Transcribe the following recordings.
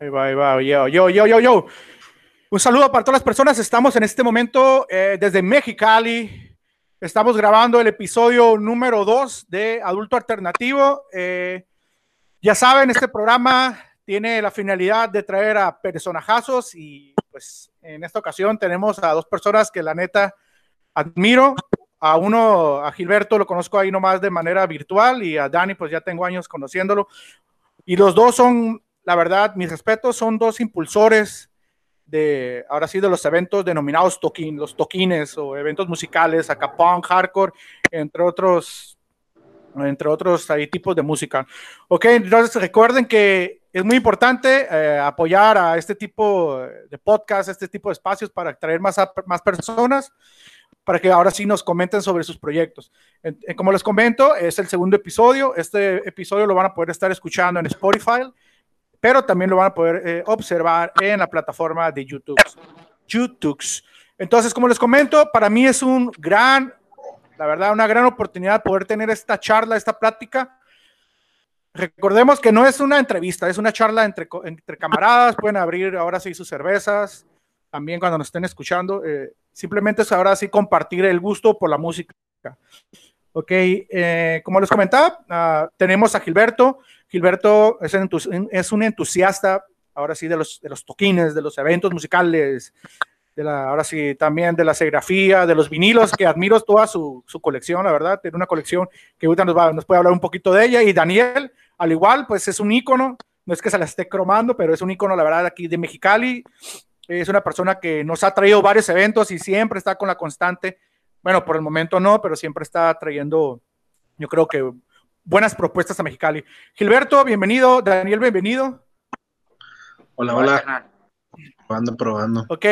Ahí va, ahí va, yo, yo, yo, yo, yo. Un saludo para todas las personas. Estamos en este momento eh, desde Mexicali. Estamos grabando el episodio número 2 de Adulto Alternativo. Eh, ya saben, este programa tiene la finalidad de traer a personajazos y pues en esta ocasión tenemos a dos personas que la neta admiro. A uno, a Gilberto, lo conozco ahí nomás de manera virtual y a Dani, pues ya tengo años conociéndolo. Y los dos son, la verdad, mis respetos, son dos impulsores de, ahora sí, de los eventos denominados toquín, los toquines o eventos musicales, acá punk, hardcore, entre otros, entre otros ahí tipos de música. Ok, entonces recuerden que es muy importante eh, apoyar a este tipo de podcast, este tipo de espacios para atraer más, más personas para que ahora sí nos comenten sobre sus proyectos. como les comento, es el segundo episodio. Este episodio lo van a poder estar escuchando en Spotify, pero también lo van a poder eh, observar en la plataforma de YouTube. YouTube. Entonces, como les comento, para mí es un gran, la verdad, una gran oportunidad poder tener esta charla, esta plática. Recordemos que no es una entrevista, es una charla entre, entre camaradas, pueden abrir ahora sí sus cervezas, también cuando nos estén escuchando. Eh, simplemente es ahora sí compartir el gusto por la música. Ok, eh, como les comentaba, uh, tenemos a Gilberto. Gilberto es, es, un entusiasta, ahora sí, de los, de los toquines, de los eventos musicales, ahora sí, también de la serigrafía, de los vinilos, que admiro toda su, su colección, la verdad. Tiene una colección que ahorita nos, va, nos puede hablar un poquito de ella. Y Daniel, al igual, pues es un ícono, no es que se la esté cromando, pero es un ícono, la verdad, aquí de Mexicali es una persona que nos ha traído varios eventos y siempre está con la constante. Bueno, por el momento no, pero siempre está trayendo, yo creo que buenas propuestas a Mexicali. Gilberto, bienvenido. Daniel, bienvenido. Hola, hola. Probando, probando. Ok.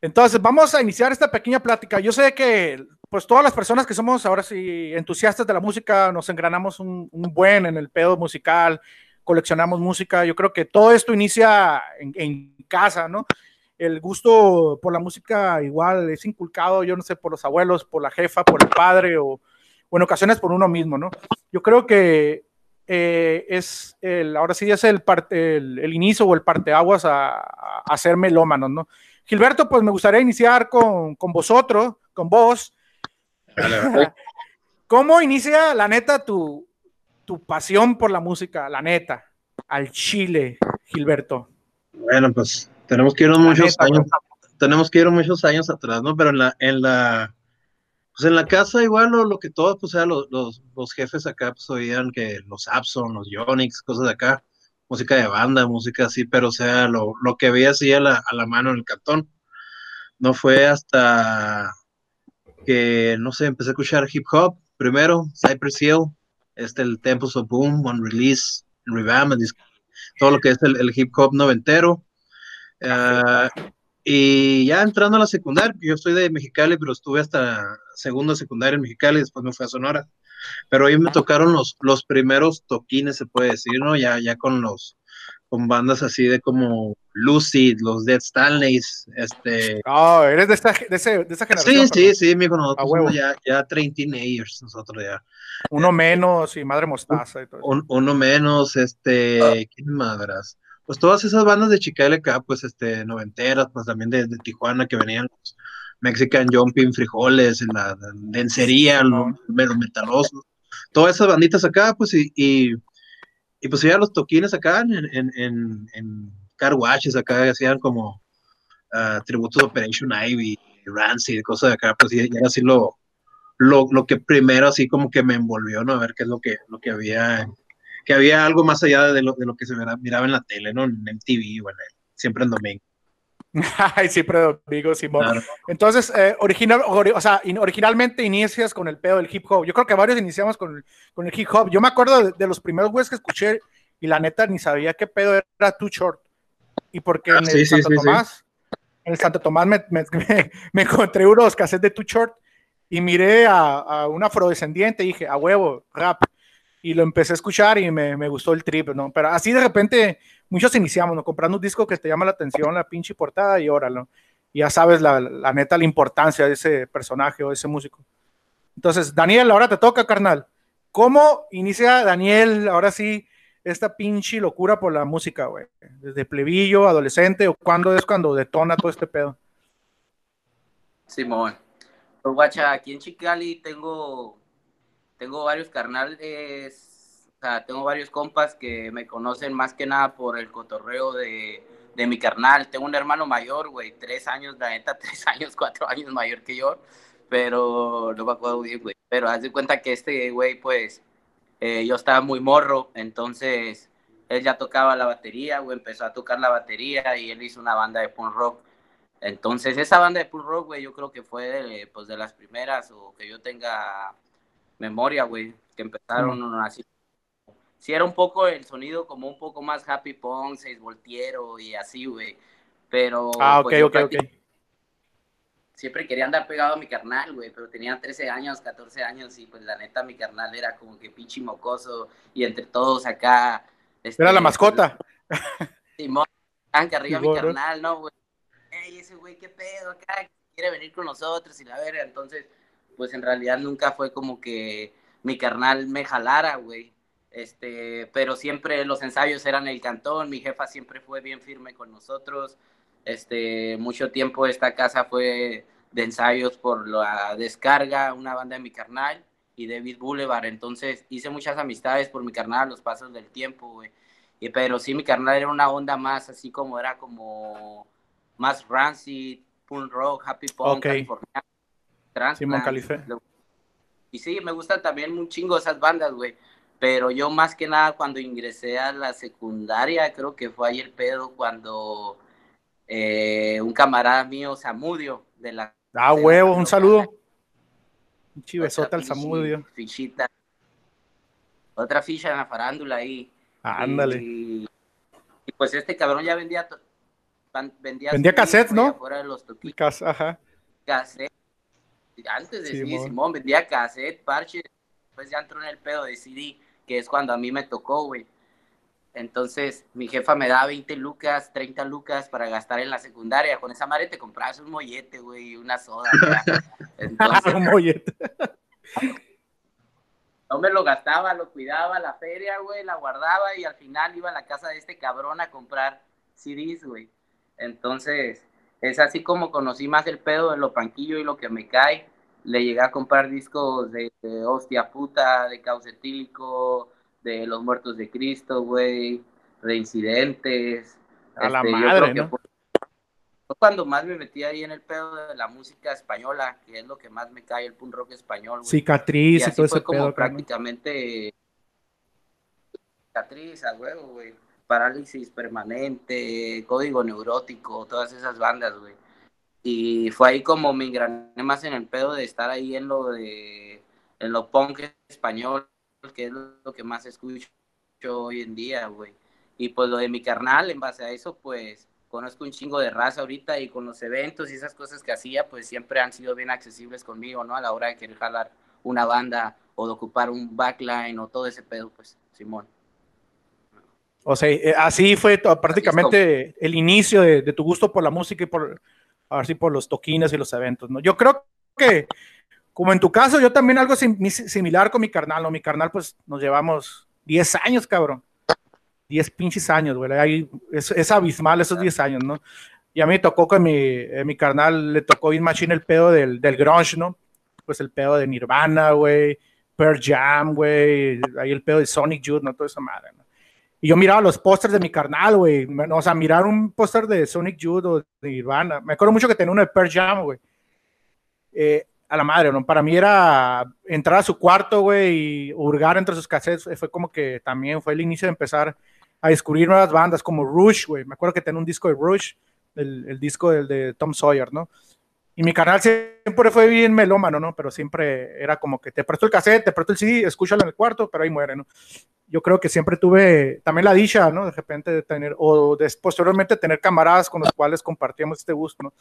Entonces, vamos a iniciar esta pequeña plática. Yo sé que, pues, todas las personas que somos ahora sí entusiastas de la música, nos engranamos un, un buen en el pedo musical, coleccionamos música. Yo creo que todo esto inicia en, casa, ¿no? El gusto por la música igual es inculcado, yo no sé, por los abuelos, por la jefa, por el padre o, en ocasiones por uno mismo, ¿no? Yo creo que eh, es el, ahora sí es el, parte, el, inicio o el parteaguas a, a, a ser melómanos, ¿no? Gilberto, pues me gustaría iniciar con, con vosotros, con vos. ¿Cómo inicia, la neta, tu, tu pasión por la música, la neta, al Chile, Gilberto? Bueno, pues tenemos que ir muchos años, tenemos que ir muchos años atrás, ¿no? Pero en la, en la, pues en la casa igual lo, lo que todos, pues, sea, los, los, los, jefes acá, pues, oían que los Abson, los Yonix, cosas de acá, música de banda, música así, pero, o sea, lo, lo que veía así a la, a la mano en el cantón. No fue hasta que, no sé, empecé a escuchar hip hop primero, Cypress Hill, este, el Temples of Boom, One Release, Revamp, todo lo que es el, el hip hop noventero. Uh, y ya entrando a la secundaria, yo soy de Mexicali, pero estuve hasta segundo secundaria en Mexicali, después me fui a Sonora. Pero ahí me tocaron los, los primeros toquines, se puede decir, ¿no? Ya, ya con los, con bandas así de como Lucid, los Dead Stanleys, este... Oh, eres de esta, de, ese, de esa generación. Sí, sí, sí, mijo, nosotros somos ya, ya 30 teenagers, nosotros ya. Uno menos y Madre Mostaza y todo Un, uno menos, este, ¿quién madras? Pues todas esas bandas de Chicale acá, pues, este, noventeras, pues también de, de Tijuana que venían los Mexican Jumping, Frijoles, en la lencería, los, los metalosos, todas esas banditas acá, pues, y, y, y pues ya los toquines acá en, en, en, en car washes acá, hacían como uh, tributos de Operation Ivy, Rancid, cosas de acá, pues, y era así lo, lo, lo, que primero así como que me envolvió, ¿no? A ver qué es lo que, lo que había, que había algo más allá de lo, de lo que se miraba en la tele, ¿no? En MTV o en el, siempre en domingo. Ay, siempre domingo, Simón. Claro. Entonces, eh, original, o sea, in, originalmente inicias con el pedo del hip hop. Yo creo que varios iniciamos con, con el hip hop. Yo me acuerdo de, de los primeros güeyes que escuché y la neta ni sabía qué pedo era Too Short. Y porque ah, en el sí, Santo sí, Tomás, sí. en el Santo Tomás me, me, me, me encontré unos cassettes de Too Short y miré a, a, un afrodescendiente y dije, a huevo, rap. Y lo empecé a escuchar y me, me, gustó el trip, ¿no? Pero así de repente, muchos iniciamos, ¿no? Comprando un disco que te llama la atención, la pinche portada y óralo. Y ya sabes la, la neta, la importancia de ese personaje o de ese músico. Entonces, Daniel, ahora te toca, carnal. ¿Cómo inicia Daniel, ahora sí, esta pinche locura por la música, güey? Desde plebillo, adolescente, o cuándo es cuando detona todo este pedo. Simón. Pues guacha, aquí en Chicali tengo, tengo varios carnales, o sea, tengo varios compas que me conocen más que nada por el cotorreo de, de mi carnal. Tengo un hermano mayor, güey, tres años, la neta, tres años, cuatro años mayor que yo, pero no me acuerdo bien, güey. Pero haz de cuenta que este güey, pues, eh, yo estaba muy morro, entonces él ya tocaba la batería, güey, empezó a tocar la batería y él hizo una banda de punk rock. Entonces, esa banda de punk rock, güey, yo creo que fue de, pues, de las primeras o que yo tenga memoria, güey, que empezaron así. Sí, era un poco el sonido como un poco más happy punk, seis voltiero y así, güey. Pero. Ah, ok, pues, ok, ok siempre quería andar pegado a mi carnal, güey, pero tenía 13 años, 14 años y pues la neta mi carnal era como que pinche mocoso y entre todos acá... Este, era la mascota. Simón, que arriba mi carnal, ¿no, güey? Ey, ese güey, qué pedo acá, quiere venir con nosotros y la verga, entonces, pues en realidad nunca fue como que mi carnal me jalara, güey. Este, pero siempre los ensayos eran el cantón, mi jefa siempre fue bien firme con nosotros, este, mucho tiempo esta casa fue de ensayos por la descarga, una banda de mi carnal y David Boulevard. Entonces hice muchas amistades por mi carnal, los pasos del tiempo, güey. Y, pero sí, mi carnal era una onda más así como era como más rancid, punk rock, happy punk, okay. Simón Y sí, me gustan también un chingo esas bandas, güey. Pero yo más que nada cuando ingresé a la secundaria, creo que fue ahí el pedo cuando eh, un camarada mío, Samudio, de la... Ah, huevo, un saludo. Un chivesota al Samudio. Fichita. Otra ficha en la farándula ahí. ándale. Y, pues este cabrón ya vendía... Vendía, vendía cassettes, ¿no? Fuera de los ajá. Cassette. Antes de sí, Simón. vendía cassette, parche. Pues ya entró en el pedo de CD, que es cuando a mí me tocó, güey. Entonces, mi jefa me da 20 lucas, 30 lucas para gastar en la secundaria. Con esa madre te comprabas un mollete, güey, una soda. Entonces, un mollete. no me lo gastaba, lo cuidaba, la feria, güey, la guardaba y al final iba a la casa de este cabrón a comprar CDs, güey. Entonces, es así como conocí más el pedo de lo panquillo y lo que me cae. Le llegué a comprar discos de, hostia puta, de caucetílico, de Los Muertos de Cristo, güey, Reincidentes. A la este, madre, ¿no? Fue, cuando más me metí ahí en el pedo de la música española, que es lo que más me cae, el punk rock español. Güey. Cicatriz y, todo fue ese como prácticamente cicatriz, a huevo, güey. Parálisis permanente, código neurótico, todas esas bandas, güey. Y fue ahí como me engrané más en el pedo de estar ahí en lo de en lo punk español que es lo que más escucho hoy en día, güey. Y pues lo de mi carnal, en base a eso, pues conozco un chingo de raza ahorita y con los eventos y esas cosas que hacía, pues siempre han sido bien accesibles conmigo, ¿no? A la hora de querer jalar una banda o de ocupar un backline o todo ese pedo, pues, Simón. O sea, eh, así fue prácticamente el inicio de, de, tu gusto por la música y por, así por los toquines y los eventos, ¿no? Yo creo que como en tu caso, yo también algo similar con mi carnal, ¿no? Mi carnal, pues nos llevamos 10 años, cabrón. 10 pinches años, güey. Es, abismal esos 10 años, ¿no? Y a mí me tocó con mi, eh, mi carnal, le tocó bien machine el pedo del, del grunge, ¿no? Pues el pedo de Nirvana, güey, Pearl Jam, güey, ahí el pedo de Sonic Youth, ¿no? Toda esa madre, ¿no? Yo miraba los pósters de mi carnal, güey. O sea, mirar un póster de Sonic Youth o de Nirvana. Me acuerdo mucho que tenía uno de Pearl Jam, güey. Eh, a la madre, ¿no? Para mí era entrar a su cuarto, güey, y hurgar entre sus cassettes. Fue como que también fue el inicio de empezar a descubrir nuevas bandas como Rush, güey. Me acuerdo que tenía un disco de Rush, el, disco del de Tom Sawyer, ¿no? Y mi canal siempre fue bien melómano, ¿no? Pero siempre era como que te presto el cassette, te presto el CD, escúchalo en el cuarto, pero ahí muere, ¿no? Yo creo que siempre tuve también la dicha, ¿no? De repente de tener, o de, posteriormente tener camaradas con los cuales compartíamos este gusto, ¿no?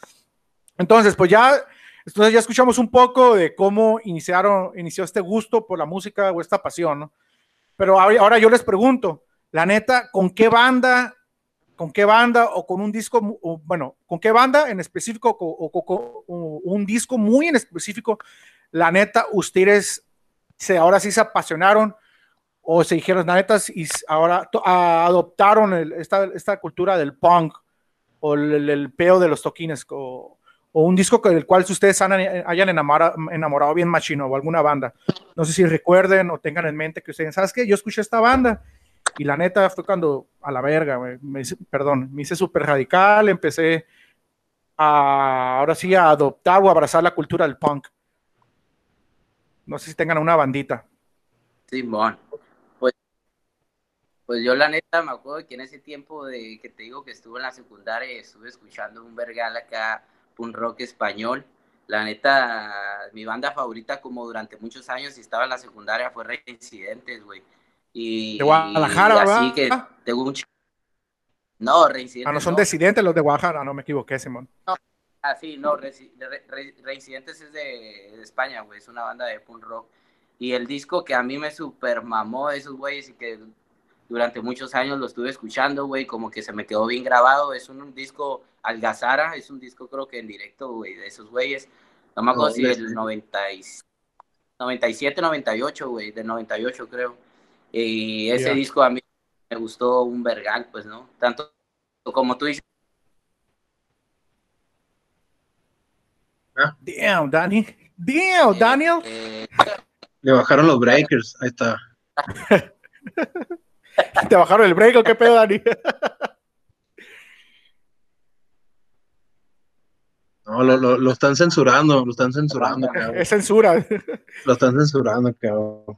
Entonces, pues ya entonces ya escuchamos un poco de cómo iniciaron, inició este gusto por la música o esta pasión, ¿no? Pero ahora yo les pregunto, la neta, ¿con qué banda, con qué banda o con un disco, bueno, con qué banda en específico o, con un disco muy en específico, la neta, ustedes se, ahora sí se apasionaron o se dijeron, la neta, y ahora adoptaron esta, cultura del punk o el, peo de los toquines o, un disco con el cual ustedes hayan enamorado, enamorado bien machino o alguna banda. No sé si recuerden o tengan en mente que ustedes, ¿sabes qué? Yo escuché esta banda y la neta fue cuando a la verga, me, perdón, me hice súper radical, empecé a, ahora sí, a adoptar o abrazar la cultura del punk. No sé si tengan una bandita. Simón. Pues, pues yo la neta me acuerdo que en ese tiempo de que te digo que estuve en la secundaria estuve escuchando un vergal acá, un rock español. La neta, mi banda favorita como durante muchos años y estaba en la secundaria fue Reincidentes, güey. Y, de Guadalajara, y así que tengo un no, Reincidentes. Ah, no son decidentes los de Guadalajara, no me equivoqué, Simón. No, ah, sí, no, Reincidentes es de, España, güey, es una banda de punk rock. Y el disco que a mí me super mamó de esos güeyes y que durante muchos años lo estuve escuchando, güey, como que se me quedó bien grabado. Es un, disco Algazara, es un disco creo que en directo, güey, de esos güeyes. No me acuerdo si el 97, 98, güey, del 98 creo. Y ese disco a mí me gustó un vergal, pues, ¿no? Tanto como tú dices. Ah. Damn, Dani. Damn, eh, Daniel. Eh, Le bajaron los breakers, ahí está. ¿Te bajaron el break o qué pedo, Dani? No, lo, lo, lo, están censurando, lo están censurando, cabrón. Es censura. Lo están censurando, cabrón.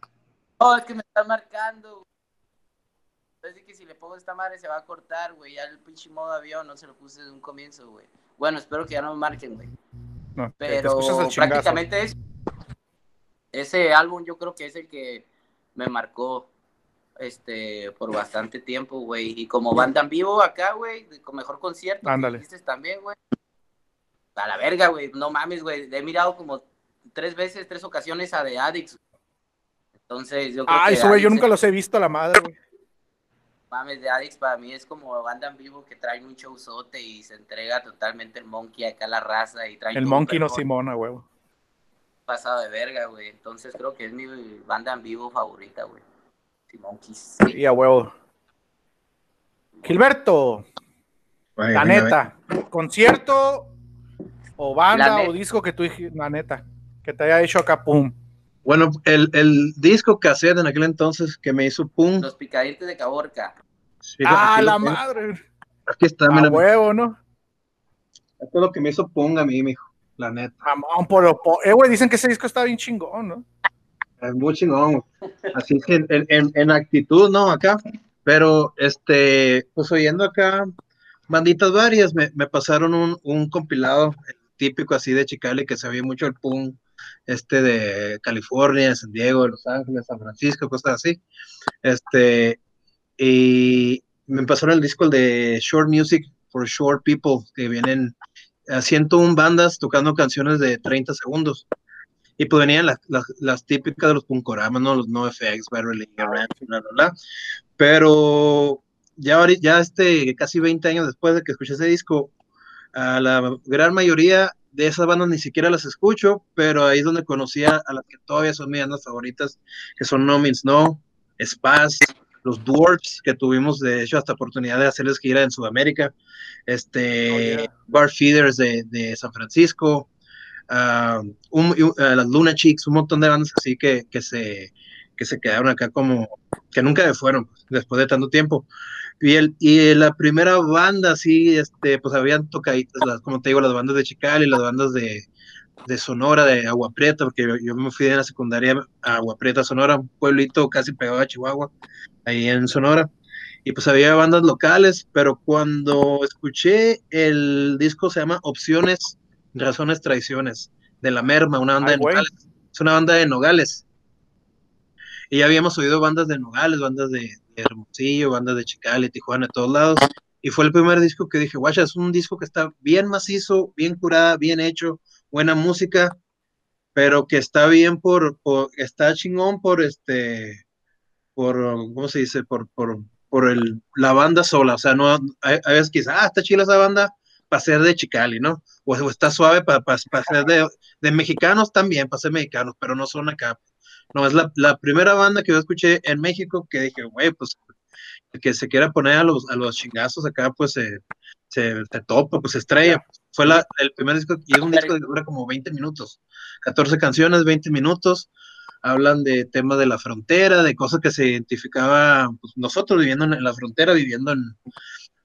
No, es que me están marcando. Así que si le pongo esta madre se va a cortar, güey. Ya el pinche modo avión no se lo puse desde un comienzo, güey. Bueno, espero que ya no me marquen, güey. No, Pero prácticamente es, ese álbum yo creo que es el que me marcó este por bastante tiempo, güey. Y como banda en vivo acá, güey, con mejor concierto. Ándale. también, güey. A la verga, güey. No mames, güey. He mirado como tres veces, tres ocasiones a The Addicts. Entonces, yo creo ah, eso, güey, yo nunca los he visto a la madre, güey. Mames, de Addicts para mí es como banda en vivo que trae un showzote y se entrega totalmente el monkey acá a la raza y trae El monkey no Simona, güey. Pasado de verga, güey. Entonces creo que es mi banda en vivo favorita, güey. Monkeys. Sí, a huevo. Gilberto, la neta, concierto o banda o disco que tú la neta, que te haya hecho acá, pum. Bueno, el, el disco cassette en aquel entonces que me hizo pum. Los picadientes de Caborca. ah, la madre. Aquí está, A huevo, ¿no? Esto es lo que me hizo pum a mí, mijo, la neta. por, eh, güey, dicen que ese disco está bien chingón, ¿no? Es muy chingón. Así que en, en, en, actitud, ¿no? Acá. Pero, este, pues oyendo acá, banditas varias, me, me pasaron un, un compilado típico así de Chicali que se mucho el pum este de California, San Diego, Los Ángeles, San Francisco, cosas así. Este, y me pasaron el disco de Short Music for Short People, que vienen a 101 bandas tocando canciones de 30 segundos. Y pues venían las, las, típicas de los punkoramas, ¿no? Los NoFX, Barrel bla, bla, bla. Pero ya, ya este, casi 20 años después de que escuché ese disco, a la gran mayoría de esas bandas ni siquiera las escucho, pero ahí es donde conocí a, las que todavía son mis bandas favoritas, que son No Means No, Spaz, los Dwarfs, que tuvimos de hecho hasta oportunidad de hacerles gira en Sudamérica, este, oh, Bar Feeders de, San Francisco, uh, las Luna Chicks, un montón de bandas así que, que, se, que se quedaron acá como, que nunca fueron después de tanto tiempo. Y, el, y la primera banda, sí, este, pues habían tocaditas, las, como te digo, las bandas de Chical y las bandas de, de Sonora, de Agua Prieta, porque yo, me fui de la secundaria a Agua Prieta, Sonora, un pueblito casi pegado a Chihuahua, ahí en Sonora. Y pues había bandas locales, pero cuando escuché el disco se llama Opciones, Razones, Traiciones, de La Merma, una banda de Nogales. Es una banda de Nogales. Y ya habíamos oído bandas de Nogales, bandas de, Hermosillo, bandas de Chicali, Tijuana, todos lados. Y fue el primer disco que dije, guacha, es un disco que está bien macizo, bien curada, bien hecho, buena música, pero que está bien por, está chingón por este, por, ¿cómo se dice? Por, por, por el, la banda sola. O sea, no, hay, veces que ah, está chila esa banda para ser de Chicali, ¿no? O, está suave para, para, ser de, de, mexicanos también, para ser mexicanos, pero no son acá. No, es la, la primera banda que yo escuché en México que dije, güey, pues que se quiera poner a los, a los chingazos acá, pues se, se, topa, pues estrella. Fue la, el primer disco y es un disco que dura como 20 minutos, 14 canciones, 20 minutos. Hablan de temas de la frontera, de cosas que se identificaba pues, nosotros viviendo en la frontera, viviendo en.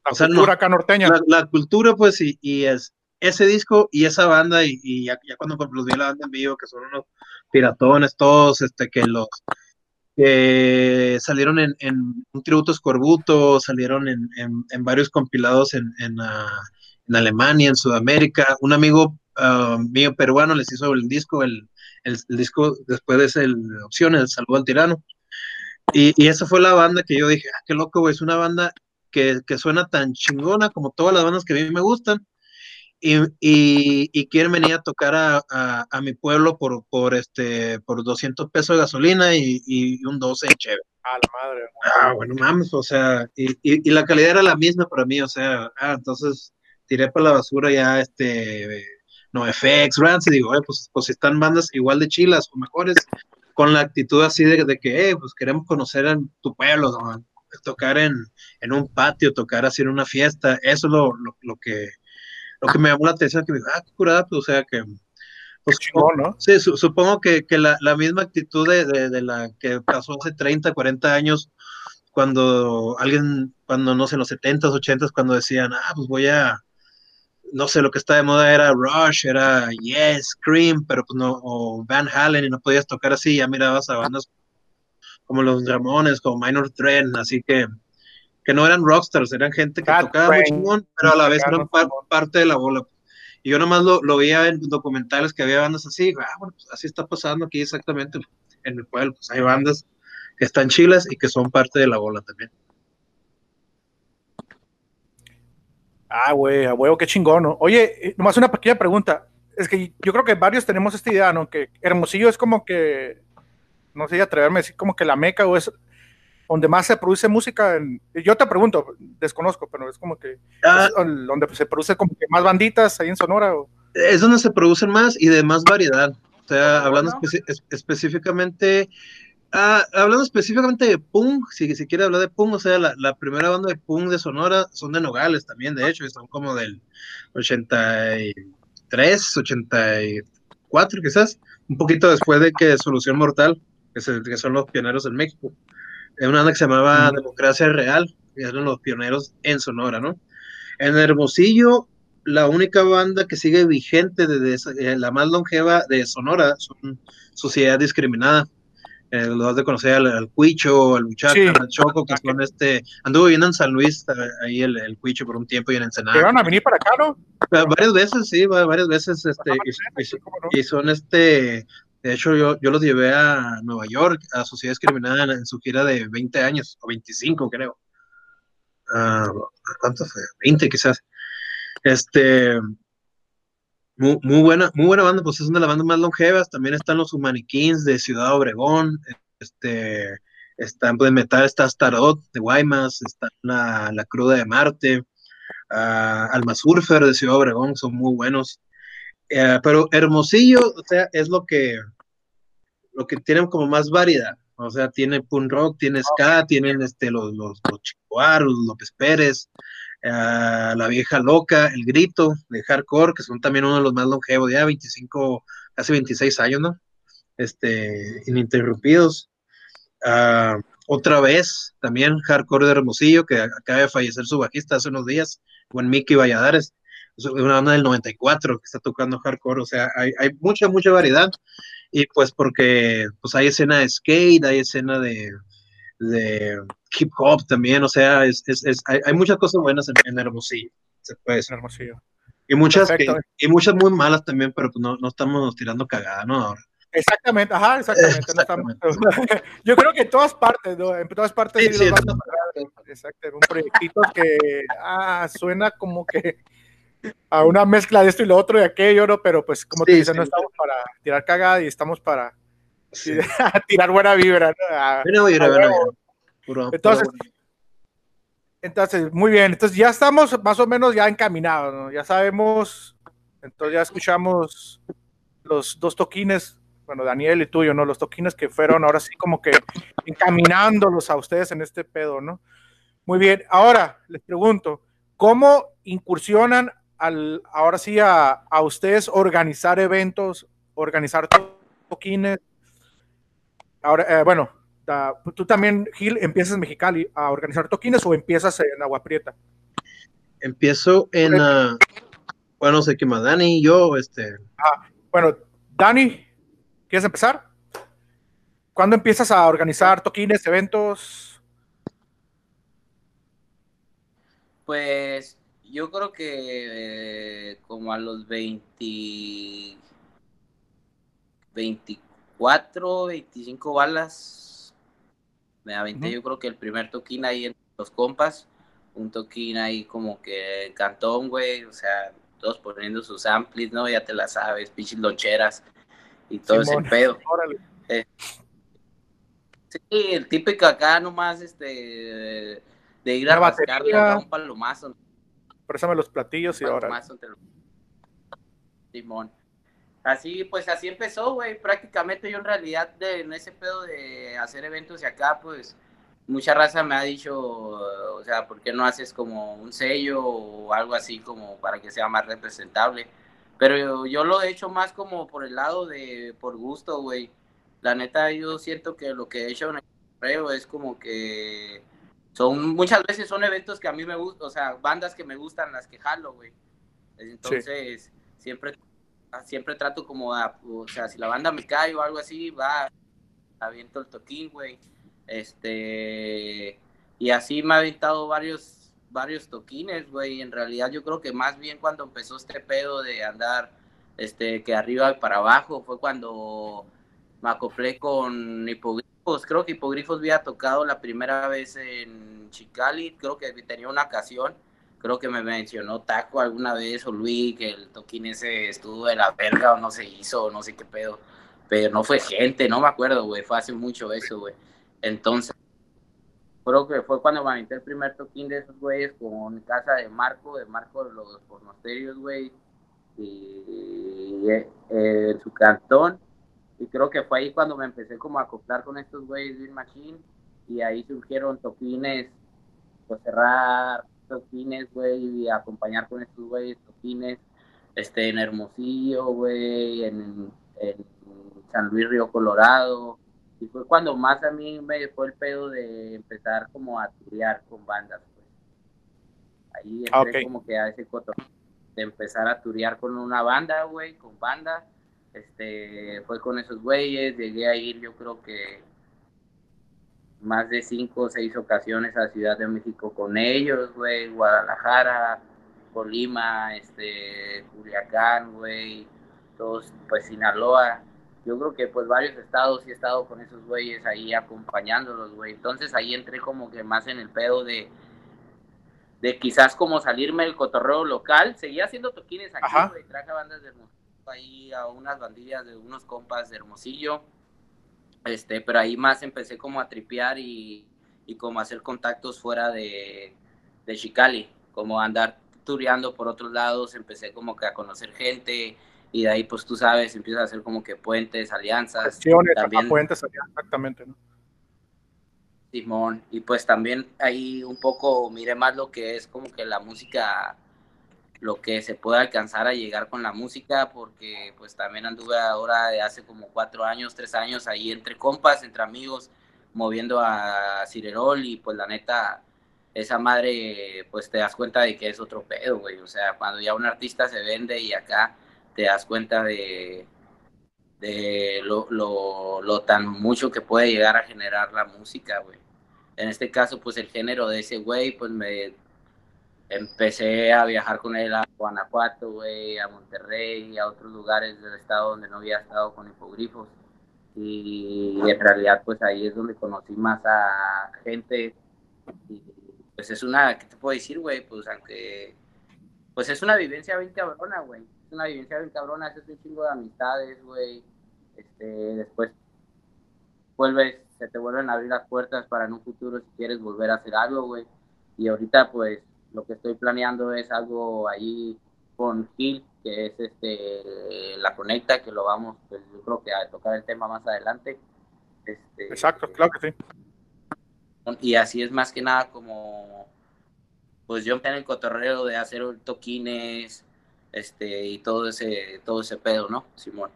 La cultura acá norteña. La, cultura, pues, y, y, es ese disco y esa banda, y, y ya, ya, cuando los vi la banda en vivo, que son unos piratones todos, este, que los que salieron en, un tributo escorbuto, salieron en, varios compilados en, en, Alemania, en Sudamérica. Un amigo ah, mío peruano les hizo el disco, el, disco después de ese, el Opciones, el Saludo al Tirano. Y, y, esa fue la banda que yo dije, ah, qué loco, es una banda que, que, suena tan chingona como todas las bandas que a mí me gustan, y, y, quieren venir a tocar a, a, mi pueblo por, por, este, por 200 pesos de gasolina y, y un 12 de chévere. A la madre. Ah, bueno, mames, o sea, y, y, la calidad era la misma para mí, o sea, ah, entonces tiré para la basura ya este no FX, Rance, y digo, eh, pues, pues están bandas igual de chilas o mejores, con la actitud así de, de que, eh, pues queremos conocer en tu pueblo, tocar en, en, un patio, tocar así en una fiesta, eso es lo, lo, lo que lo que me llamó la atención, que me dijo, ah, qué curada, pues, o sea, que... Pues, chingón, ¿no? Sí, supongo que, que la, la, misma actitud de, de, la que pasó hace 30, 40 años, cuando alguien, cuando no sé, en los 70s, 80s, cuando decían, ah, pues voy a, no sé, lo que está de moda era Rush, era Yes, Scream, pero pues no, o Van Halen, y no podías tocar así, ya mirabas a bandas como los Ramones, como Minor Threat, así que que no eran rockstars, eran gente que tocaba muy chingón, pero a la vez eran parte de la bola. Y yo nomás lo, lo, veía en documentales que había bandas así, ah, bueno, pues así está pasando aquí exactamente en el pueblo, pues hay bandas que están chilas y que son parte de la bola también. Ah, güey, a huevo, qué chingón, ¿no? Oye, eh, nomás una pequeña pregunta. Es que yo creo que varios tenemos esta idea, ¿no? Que Hermosillo es como que, no sé, atreverme a decir como que la meca o es donde más se produce música. yo te pregunto, desconozco, pero es como que ah. donde se produce como que más banditas ahí en Sonora. Es donde se producen más y de más variedad. O sea, hablando específicamente, ah, hablando específicamente de punk, si se quiere hablar de punk, o sea, la, primera banda de punk de Sonora son de Nogales también, de hecho, son como del 83, 84 quizás, un poquito después de que Solución Mortal, que, que son los pioneros en México. Es una banda que se llamaba Democracia Real, que eran los pioneros en Sonora, ¿no? En Hermosillo, la única banda que sigue vigente desde eh, la más longeva de Sonora son Sociedad Discriminada. Eh, lo has de conocer al, Cuicho, al Muchacho, al Choco, que son este. Anduvo viviendo en San Luis, eh, ahí el, el Cuicho por un tiempo y en Ensenada. ¿Llegaron a venir para acá, no? Varias veces, sí, varias veces. Este, y, son este de hecho, yo, yo los llevé a Nueva York, a Sociedad Discriminada, en su gira de 20 años, o 25 creo. Uh, ¿Cuánto fue? 20 quizás. Este, muy, muy, buena, muy buena banda, pues es una de las bandas más longevas. También están los Humaniquins de Ciudad Obregón. Este, están pues, metal, está Starot de Guaymas, está la, la Cruda de Marte, uh, Alma Surfer de Ciudad Obregón, son muy buenos. Eh, pero Hermosillo, o sea, es lo que, lo que tienen como más variedad. O sea, tiene punk rock, tiene ska, tienen este, los, los, los los López Pérez, eh, La Vieja Loca, El Grito de Hardcore, que son también uno de los más longevos, ya 25, casi 26 años, ¿no? Este, ininterrumpidos. Ah, otra vez, también Hardcore de Hermosillo, que acaba de fallecer su bajista hace unos días, Juan Mickey Valladares es una banda del 94 que está tocando hardcore, o sea, hay, hay, mucha, mucha variedad. Y pues porque pues hay escena de skate, hay escena de, de hip hop también, o sea, es, es, es hay, hay, muchas cosas buenas en, en Hermosillo, se puede decir. Hermosillo. Y muchas, que, y muchas muy malas también, pero pues no, no estamos tirando cagada, ¿no? Ahora. Exactamente, ajá, exactamente. exactamente. No estamos, yo creo que en todas partes, ¿no? En todas partes. Sí, sí, exacto, un proyectito que ah, suena como que a una mezcla de esto y lo otro y aquello, ¿no? Pero pues como te dicen, no estamos para tirar cagada y estamos para tirar buena vibra, ¿no? entonces, entonces, muy bien, entonces ya estamos más o menos ya encaminados, ¿no? Ya sabemos, entonces ya escuchamos los dos toquines bueno, Daniel y tuyo, ¿no? Los toquines que fueron ahora sí como que encaminándolos a ustedes en este pedo, ¿no? Muy bien, ahora les pregunto, ¿cómo incursionan al, ahora sí a, a ustedes organizar eventos, organizar toquines? Ahora, eh, bueno, tú también, Gil, empiezas en Mexicali a organizar toquines o empiezas en Agua Prieta? Empiezo en, uh, bueno, sé que más Dani y yo, este. Ah, bueno, Dani, ¿quieres empezar? ¿Cuándo empiezas a organizar toquines, eventos? Pues yo creo que eh, como a los 20, 24, 25 balas, me aventé yo creo que el primer toquín ahí en los compas, un toquín ahí como que cantón, güey, o sea, todos poniendo sus amplis, ¿no? Ya te la sabes, pinches loncheras y todo ese pedo. Eh, sí, el típico acá nomás, este, de ir a rascarle a un palomazo. Présame los platillos y ahora. Simón. Así, pues así empezó, güey. Prácticamente yo en realidad de, en ese pedo de hacer eventos y acá, pues mucha raza me ha dicho, o sea, ¿por qué no haces como un sello o algo así como para que sea más representable? Pero yo, lo he hecho más como por el lado de, por gusto, güey. La neta, yo siento que lo que he hecho en el correo es como que son, muchas veces son eventos que a mí me gustan, o sea, bandas que me gustan las que jalo, güey. Entonces, siempre, siempre trato como, o sea, si la banda me cae o algo así, va, aviento el toquín, güey este, y así me ha aventado varios, varios toquines, güey. En realidad yo creo que más bien cuando empezó este pedo de andar, este, que arriba y para abajo, fue cuando me acoplé con Hipogrifos. Creo que Hipogrifos había tocado la primera vez en Chicali, creo que tenía una ocasión. Creo que me mencionó Taco alguna vez o Luis, que el toquín ese estuvo de la verga o no se hizo, o no sé qué pedo. Pero no fue gente, no me acuerdo, güey. Fue hace mucho eso, güey. Entonces, creo que fue cuando aventé el primer toquín de esos güeyes con casa de Marco, de Marco de los pornosterios, güey, y, eh, su cantón. Y creo que fue ahí cuando me empecé como a acoplar con estos güeyes de Machine. Y ahí surgieron toquines, pues cerrar toquines, güey, y acompañar con estos güeyes toquines, este, en Hermosillo, güey, en, en San Luis Río Colorado, y fue cuando más a mí me fue el pedo de empezar como a turear con bandas. Pues. Ahí entré como que a ese coto de empezar a turear con una banda, güey, con banda. Este, fue con esos güeyes, llegué a ir yo creo que más de cinco o seis ocasiones a Ciudad de México con ellos, güey, Guadalajara, Colima, este, Culiacán, güey, todos, pues Sinaloa yo creo que pues varios estados he estado con esos güeyes ahí acompañándolos, güey. Entonces ahí entré como que más en el pedo de, de quizás como salirme del cotorreo local. Seguía haciendo toquines aquí, güey. Traje bandas de Hermosillo ahí a unas bandillas de unos compas de Hermosillo. Este, pero ahí más empecé como a tripear y, y como a hacer contactos fuera de, de Chicali, como andar tureando por otros lados, empecé como que a conocer gente, y de ahí pues tú sabes, empiezas a hacer como que puentes, alianzas. también, puentes, exactamente, ¿no? Simón, y pues también ahí un poco mire más lo que es como que la música, lo que se puede alcanzar a llegar con la música, porque pues también anduve ahora de hace como cuatro años, tres años ahí entre compas, entre amigos, moviendo a Cirerol y pues la neta, esa madre pues te das cuenta de que es otro pedo, güey, o sea, cuando ya un artista se vende y acá te das cuenta de, de lo, lo, tan mucho que puede llegar a generar la música, güey. En este caso, pues el género de ese güey, pues me empecé a viajar con él a Guanajuato, güey, a Monterrey, a otros lugares del estado donde no había estado con hipogrifos. Y en realidad, pues ahí es donde conocí más a gente. Y pues es una, ¿qué te puedo decir, güey? Pues aunque, pues es una vivencia bien cabrona, güey una vivencia bien cabrona, haces un chingo de amistades, güey. Este, después vuelves, se te vuelven a abrir las puertas para en un futuro si quieres volver a hacer algo, güey. Y ahorita, pues, lo que estoy planeando es algo ahí con Gil, que es este la conecta, que lo vamos, pues, yo creo que a tocar el tema más adelante. Este, Exacto, claro que sí. Y así es más que nada como, pues yo en el cotorreo de hacer toquines, este, y todo ese, todo ese pedo, ¿no, Simón?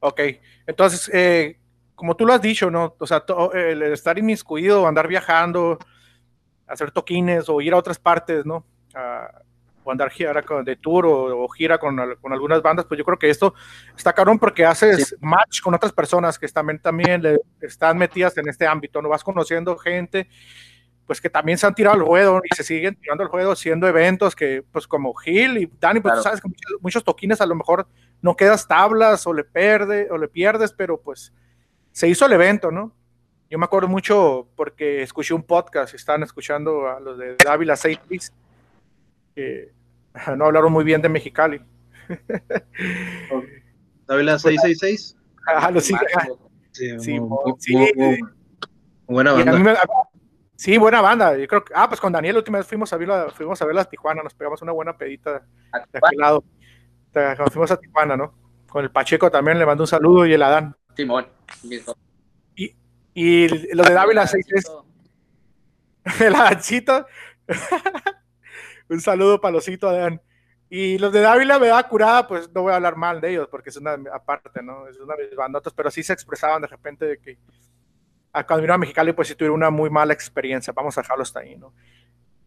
Ok, entonces, eh, como tú lo has dicho, ¿no? O sea, el estar inmiscuido, andar viajando, hacer toquines o ir a otras partes, ¿no? o andar gira de tour o, gira con, con, algunas bandas, pues yo creo que esto está cabrón porque haces match con otras personas que también, también le, están metidas en este ámbito, ¿no? Vas conociendo gente pues que también se han tirado el juego y se siguen tirando el juego haciendo eventos que, pues como Gil y Dani, pues tú sabes que muchos, toquines a lo mejor no quedas tablas o le pierde o le pierdes, pero pues se hizo el evento, ¿no? Yo me acuerdo mucho porque escuché un podcast, estaban escuchando a los de Dávila 6 que no hablaron muy bien de Mexicali. Dávila 666. Ah, lo sí, sí, sí, sí, buena banda. Sí, buena banda. Yo creo que, ah, pues con Daniel la última vez fuimos a ver la, fuimos a ver las Tijuana, nos pegamos una buena pedita de aquel lado. Cuando fuimos a Tijuana, ¿no? Con el Pacheco también le mando un saludo y el Adán. Simón. Y, y lo de Dávila 6 el Adancito. un saludo palocito Adán. Y los de Dávila me da curada, pues no voy a hablar mal de ellos, porque es una aparte, ¿no? Es una de mis bandotas, pero sí se expresaban de repente de que cuando vino a Mexicali, pues sí tuvieron una muy mala experiencia. Vamos a dejarlo hasta ahí, ¿no?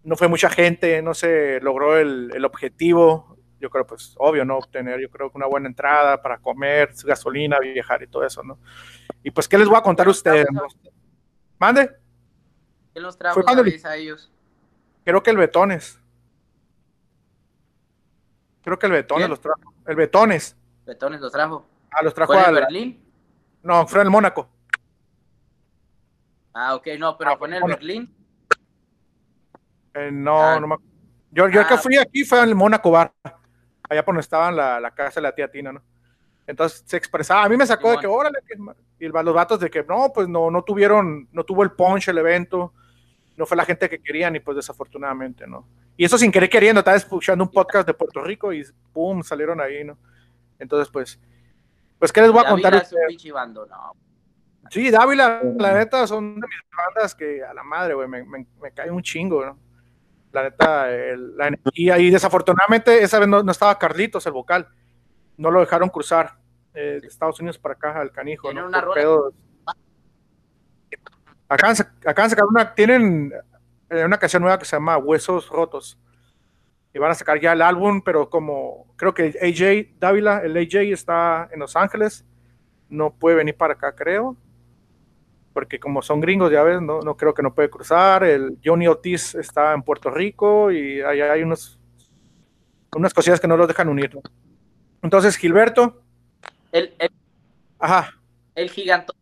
No fue mucha gente, no se logró el, el objetivo. Yo creo, pues, obvio, ¿no? Obtener, yo creo que una buena entrada para comer, gasolina, viajar y todo eso, ¿no? Y pues, ¿qué les voy a contar a ustedes? ¿no? ¿Mande? ¿Qué los trajo a ellos? Creo que el Betones. Creo que el Betones los trajo. El Betones. Betones los trajo. Ah, los trajo a Berlín? No, fue el Mónaco. Ah, ok, no, pero fue en el Berlín. Eh, no, ah. no me Yo, yo que ah. fui aquí fue en el Mónaco Bar, allá por donde estaba la, la casa de la tía Tina, ¿no? Entonces se expresaba, a mí me sacó de que, órale, y los vatos de que, no, pues no, no tuvieron, no tuvo el punch el evento, no fue la gente que querían y pues desafortunadamente, ¿no? Y eso sin querer queriendo, estaba escuchando un podcast de Puerto Rico y pum, salieron ahí, ¿no? Entonces, pues, pues, ¿qué les voy a contar? no. Sí, Dávila, la neta, son de mis bandas que a la madre, güey, me, me, cae un chingo, ¿no? La neta, la energía. Y desafortunadamente, esa vez no, estaba Carlitos, el vocal. No lo dejaron cruzar eh, de Estados Unidos para acá al canijo, ¿no? Una Acaban, de sacar una, tienen eh, una canción nueva que se llama Huesos Rotos. Y van a sacar ya el álbum, pero como creo que AJ Dávila, el AJ está en Los Ángeles, no puede venir para acá, creo porque como son gringos, ya ves, no, no creo que no puede cruzar. El Johnny Otis está en Puerto Rico y ahí hay unos, unas cosillas que no los dejan unir. Entonces, Gilberto. El, el, Ajá. El gigante.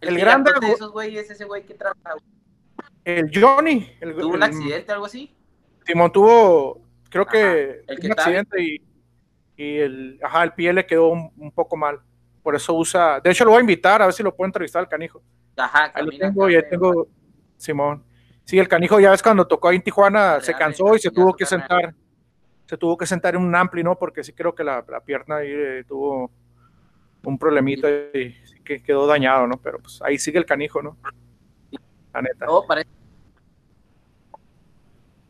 El, grande. De esos güeyes, ese güey que trabaja. El Johnny. El, ¿Tuvo un accidente algo así? Timón tuvo, creo que, un accidente y, y, el, ajá, el pie le quedó un poco mal por eso usa, de hecho lo voy a invitar a ver si lo puedo entrevistar al canijo. Ajá, ahí lo tengo, y ahí tengo, Simón. Sí, el canijo ya ves cuando tocó ahí en Tijuana, se cansó y se tuvo que sentar, se tuvo que sentar en un ampli, ¿no? Porque sí creo que la, pierna ahí eh, tuvo un problemita y sí que quedó dañado, ¿no? Pero pues ahí sigue el canijo, ¿no? La neta. No, parece.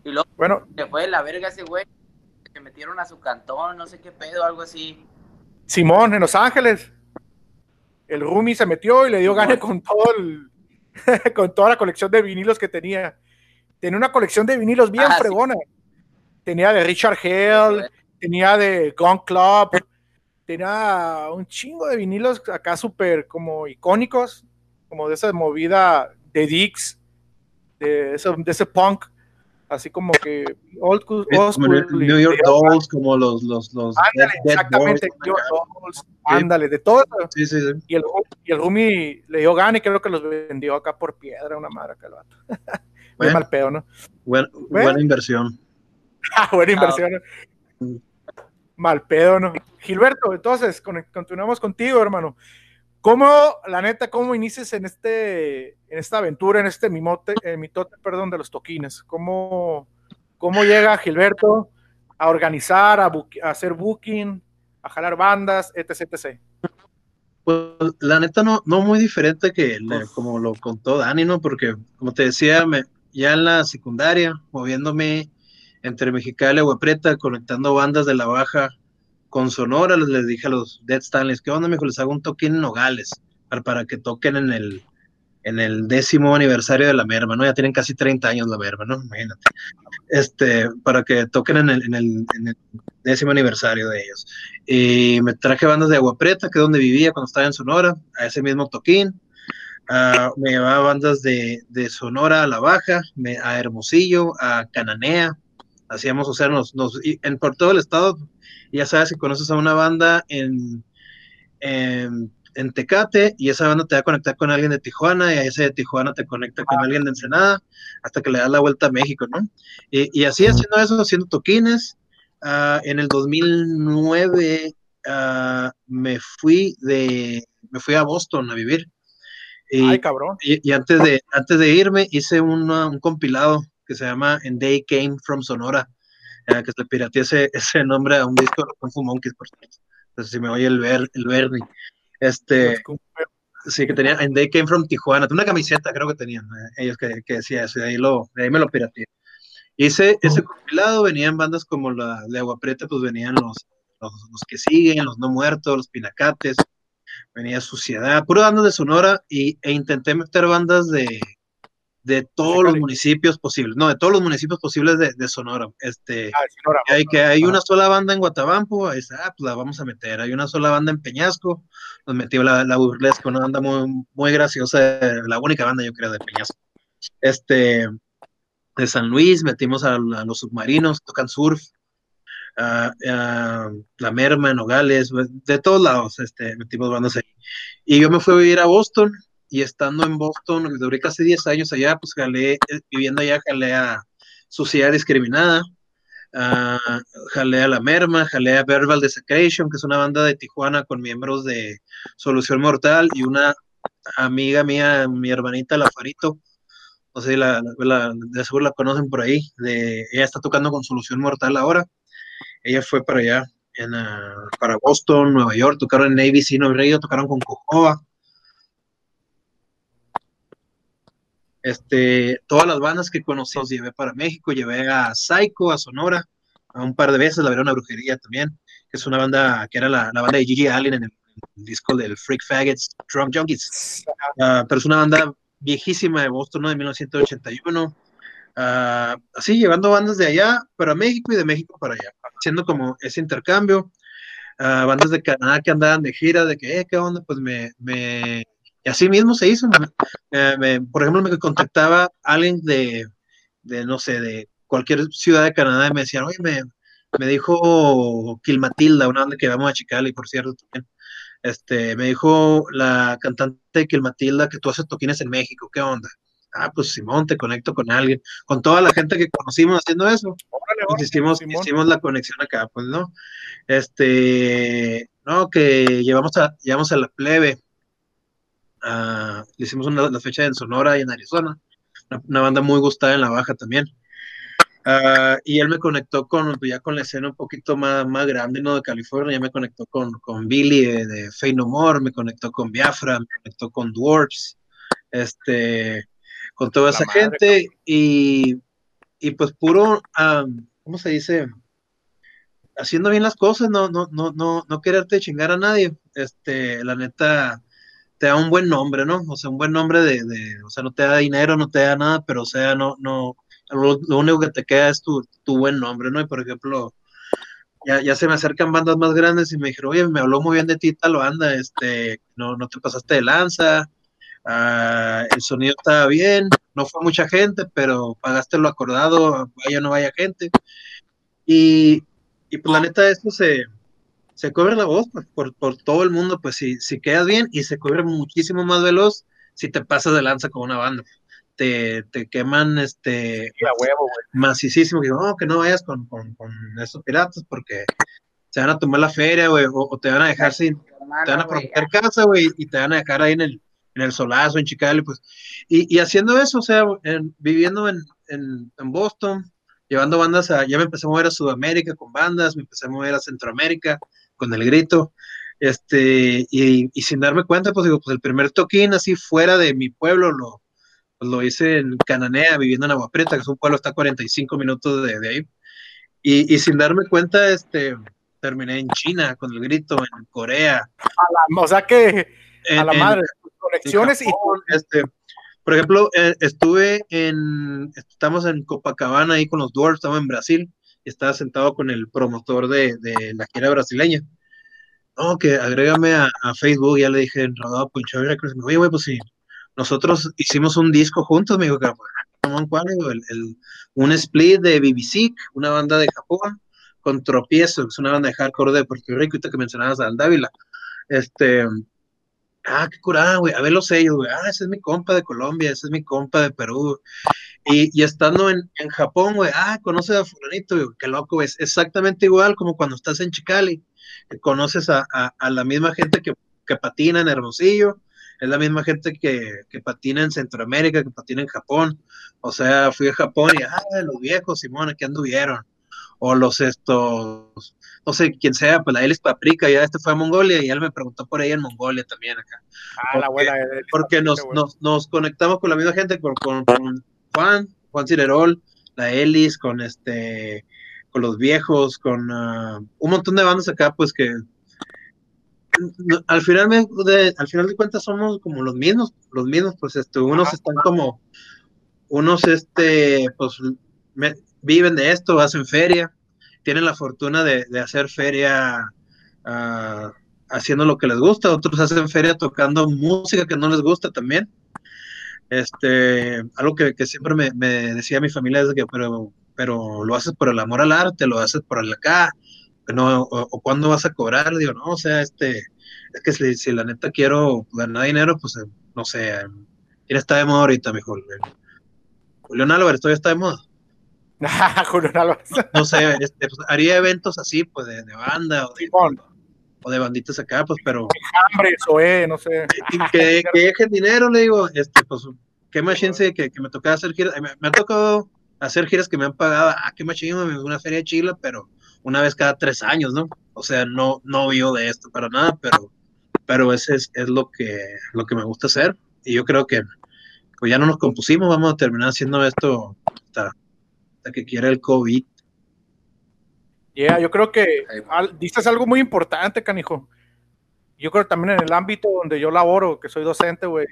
Y luego bueno, se fue de la verga ese güey, se metieron a su cantón, no sé qué pedo, algo así. Simón, en Los Ángeles el Rumi se metió y le dio gane con todo con toda la colección de vinilos que tenía. Tenía una colección de vinilos bien ah, fregona. Tenía de Richard Hale, tenía de Gone Club, tenía un chingo de vinilos acá súper como icónicos, como de esa movida de Dix, de, de ese punk así como que old school, New York Dolls, como los los los ándale, exactamente, New York Dolls, ándale, de todo eso. Sí, sí, sí. Y el y el Rumi le dio gana y creo que los vendió acá por piedra, una madre acá el vato. Muy mal pedo, ¿no? buena inversión. Ah, buena inversión. Mal pedo, ¿no? Gilberto, entonces, continuamos contigo, hermano. ¿Cómo, la neta, cómo inicias en este, en esta aventura, en este mimote, mitote, perdón, de los toquines? ¿Cómo, ¿Cómo llega Gilberto a organizar, a, hacer booking, a jalar bandas, etc, etc? Pues la neta no, no muy diferente que como lo contó Dani, ¿no? Porque como te decía, me, ya en la secundaria, moviéndome entre Mexicali y Aguaprieta, conectando bandas de la baja con Sonora, les, dije a los Dead Stanleys, ¿qué onda, mijo? Les hago un toquín en Nogales para, que toquen en el, décimo aniversario de la merma, ¿no? Ya tienen casi 30 años la merma, ¿no? Imagínate. Este, para que toquen en el, décimo aniversario de ellos. Y me traje bandas de Agua Preta, que es donde vivía cuando estaba en Sonora, a ese mismo toquín. Uh, me llevaba bandas de, de, Sonora a La Baja, me, a Hermosillo, a Cananea. Hacíamos, o sea, nos, nos, en, por todo el estado, ya sabes, si conoces a una banda en, en en Tecate y esa banda te va a conectar con alguien de Tijuana y a ese de Tijuana te conecta con alguien de Ensenada hasta que le das la vuelta a México, ¿no? Y, así haciendo eso, haciendo toquines. Uh, en el 2009 uh, ah, me fui de, me fui a Boston a vivir. Y, Ay, cabrón. Y, antes, de, antes de irme hice un compilado que se llama And They Came From Sonora, uh, que se pirateé ese, ese nombre a un disco de Kung Fu Monkeys, por cierto. Entonces, si me oye el, ver, el Bernie. Este, sí, que tenía, and they came from Tijuana, una camiseta creo que tenían eh, ellos que, que, decía eso, de ahí, lo, de ahí me lo pirateé. Hice ese compilado, venían bandas como la de Agua Prieta, pues venían los, los, los, que siguen, los no muertos, los pinacates, venía Suciedad, puro bandas de Sonora, y, e intenté meter bandas de, de todos los municipios posibles, no, de todos los municipios posibles de, de Sonora. Este, ah, Sonora, hay que hay una sola banda en Guatabampo, ahí está, ah, pues la vamos a meter. Hay una sola banda en Peñasco, nos metió la, la burlesca, una banda muy, muy graciosa, la única banda yo creo de Peñasco. Este, de San Luis, metimos a, los submarinos, tocan surf, la merma en Nogales, de todos lados, este, metimos bandas ahí. Y yo me fui a vivir a Boston, y estando en Boston, duré casi 10 años allá, pues jalé, eh, viviendo allá, jalé a Sociedad Discriminada, uh, jalé a La Merma, jalé a Verbal Desecration, que es una banda de Tijuana con miembros de Solución Mortal y una amiga mía, mi hermanita La Farito, no sé si la, de seguro la conocen por ahí, de, ella está tocando con Solución Mortal ahora, ella fue para allá, en, uh, para Boston, Nueva York, tocaron en Navy, no Radio, tocaron con Cojoa, Este, todas las bandas que conocí los llevé para México, llevé a Psycho, a Sonora, a un par de veces, la veré una brujería también, que es una banda que era la, la banda de Gigi Allen en el, disco del Freak Faggots, Drunk Junkies. Uh, pero es una banda viejísima de Boston, ¿no? De 1981. Uh, ah, así, llevando bandas de allá para México y de México para allá, haciendo como ese intercambio. Uh, bandas de Canadá que andaban de gira, de que, eh, ¿qué onda? Pues me, me y así mismo se hizo. Por ejemplo, me contactaba alguien de, de, no sé, de cualquier ciudad de Canadá y me decían, oye, me, me dijo Kilmatilda, una banda que vamos a Chicali, por cierto, también. Este, me dijo la cantante Kilmatilda que tú haces toquines en México, ¿qué onda? Ah, pues Simón, te conecto con alguien, con toda la gente que conocimos haciendo eso. Pues hicimos, hicimos la conexión acá, pues, ¿no? Este, no, que llevamos a, llevamos a la plebe, le hicimos una, la fecha en Sonora y en Arizona, una, banda muy gustada en la baja también. Uh, y él me conectó con, ya con la escena un poquito más, más grande, ¿no? De California, ya me conectó con, con Billy de, de Fey No More, me conectó con Biafra, me conectó con Dwarfs, este, con toda esa gente, y, y, pues puro, um, ¿cómo se dice? Haciendo bien las cosas, no, no, no, no, no quererte chingar a nadie, este, la neta, te da un buen nombre, ¿no? O sea, un buen nombre de, de, o sea, no te da dinero, no te da nada, pero o sea, no, no, lo, único que te queda es tu, tu, buen nombre, ¿no? Y por ejemplo, ya, ya, se me acercan bandas más grandes y me dijeron, oye, me habló muy bien de ti tal banda, este, no, no te pasaste de lanza, uh, el sonido estaba bien, no fue mucha gente, pero pagaste lo acordado, vaya o no vaya gente. Y, y pues la neta, esto se, se cubre la voz pues, por, por, todo el mundo, pues si, si quedas bien y se cubre muchísimo más veloz si te pasas de lanza con una banda. Te, te queman este sí, huevo, masísimo, que no, que no vayas con, con, con, esos piratas porque se van a tomar la feria, güey, o, te van a dejar sin, te van a proteger casa, güey, y te van a dejar ahí en el, en el solazo, en Chicago, pues, y, y haciendo eso, o sea, viviendo en, en, en Boston, llevando bandas a, ya me empecé a mover a Sudamérica con bandas, me empecé a mover a Centroamérica con el grito, este, y, sin darme cuenta, pues digo, pues el primer toquín así fuera de mi pueblo lo, pues, lo hice en Cananea, viviendo en Agua Prieta, que es un pueblo está a 45 minutos de, de ahí, y, y, sin darme cuenta, este, terminé en China con el grito, en Corea. o sea que a la madre, conexiones y... Este, por ejemplo, eh, estuve en, estamos en Copacabana ahí con los Dwarfs, estaba en Brasil y estaba sentado con el promotor de, de la gira brasileña. No, que agrégame a, Facebook, ya le dije Rodado Puncho Records, oye, güey, pues sí, nosotros hicimos un disco juntos, me dijo, ¿cuál? El, el, un split de BBC, una banda de Japón, con Tropiezo, que es una banda de hardcore de Puerto Rico, ahorita que mencionabas a Dávila. Este, ah, qué curada, güey, a ver los sellos, güey, ah, ese es mi compa de Colombia, ese es mi compa de Perú. Y, y estando en, en Japón, güey, ah, conoces a fulanito, güey, qué loco, es exactamente igual como cuando estás en Chicali, que conoces a, a, a la misma gente que, que, patina en Hermosillo, es la misma gente que, que, patina en Centroamérica, que patina en Japón. O sea, fui a Japón y, ah, los viejos, Simón, aquí anduvieron. O los estos, no sé quién sea, pues la Elis Paprika, ya este fue a Mongolia y él me preguntó por ella en Mongolia también acá. Ah, porque, la abuela. Porque nos, nos, nos, conectamos con la misma gente, con, con, con Juan, Juan Cirerol, la Elis, con este, con los viejos, con uh, un montón de bandas acá, pues que al final de, al final de cuentas somos como los mismos, los mismos, pues este, unos Ajá. están como, unos este, pues me, viven de esto, hacen feria, tienen la fortuna de, de hacer feria uh, haciendo lo que les gusta, otros hacen feria tocando música que no les gusta también. Este, algo que, que siempre me, me, decía mi familia es que, pero, pero lo haces por el amor al arte, lo haces por el acá, no, o, o cuándo vas a cobrar, digo, no, o sea, este, es que si, si la neta quiero ganar dinero, pues, no sé, ¿quién está de moda ahorita, mejor? Julián Álvarez todavía está de moda. Julián Álvarez. No sé, este, pues, haría eventos así, pues, de, de banda o de. O de banditas acá, pues, pero Hambre, Zoé, no sé. que, que dejen dinero, le digo, este, pues, qué que, que me tocaba hacer giras, me, me, ha tocado hacer giras que me han pagado, ah, qué machine, una feria de Chile, pero una vez cada tres años, ¿no? O sea, no, no vivo de esto para nada, pero, pero ese es, es lo, que, lo que me gusta hacer. Y yo creo que pues ya no nos compusimos, vamos a terminar haciendo esto hasta, hasta que quiera el COVID. Yeah, yo creo que al, dices algo muy importante, canijo. Yo creo también en el ámbito donde yo laboro, que soy docente, güey,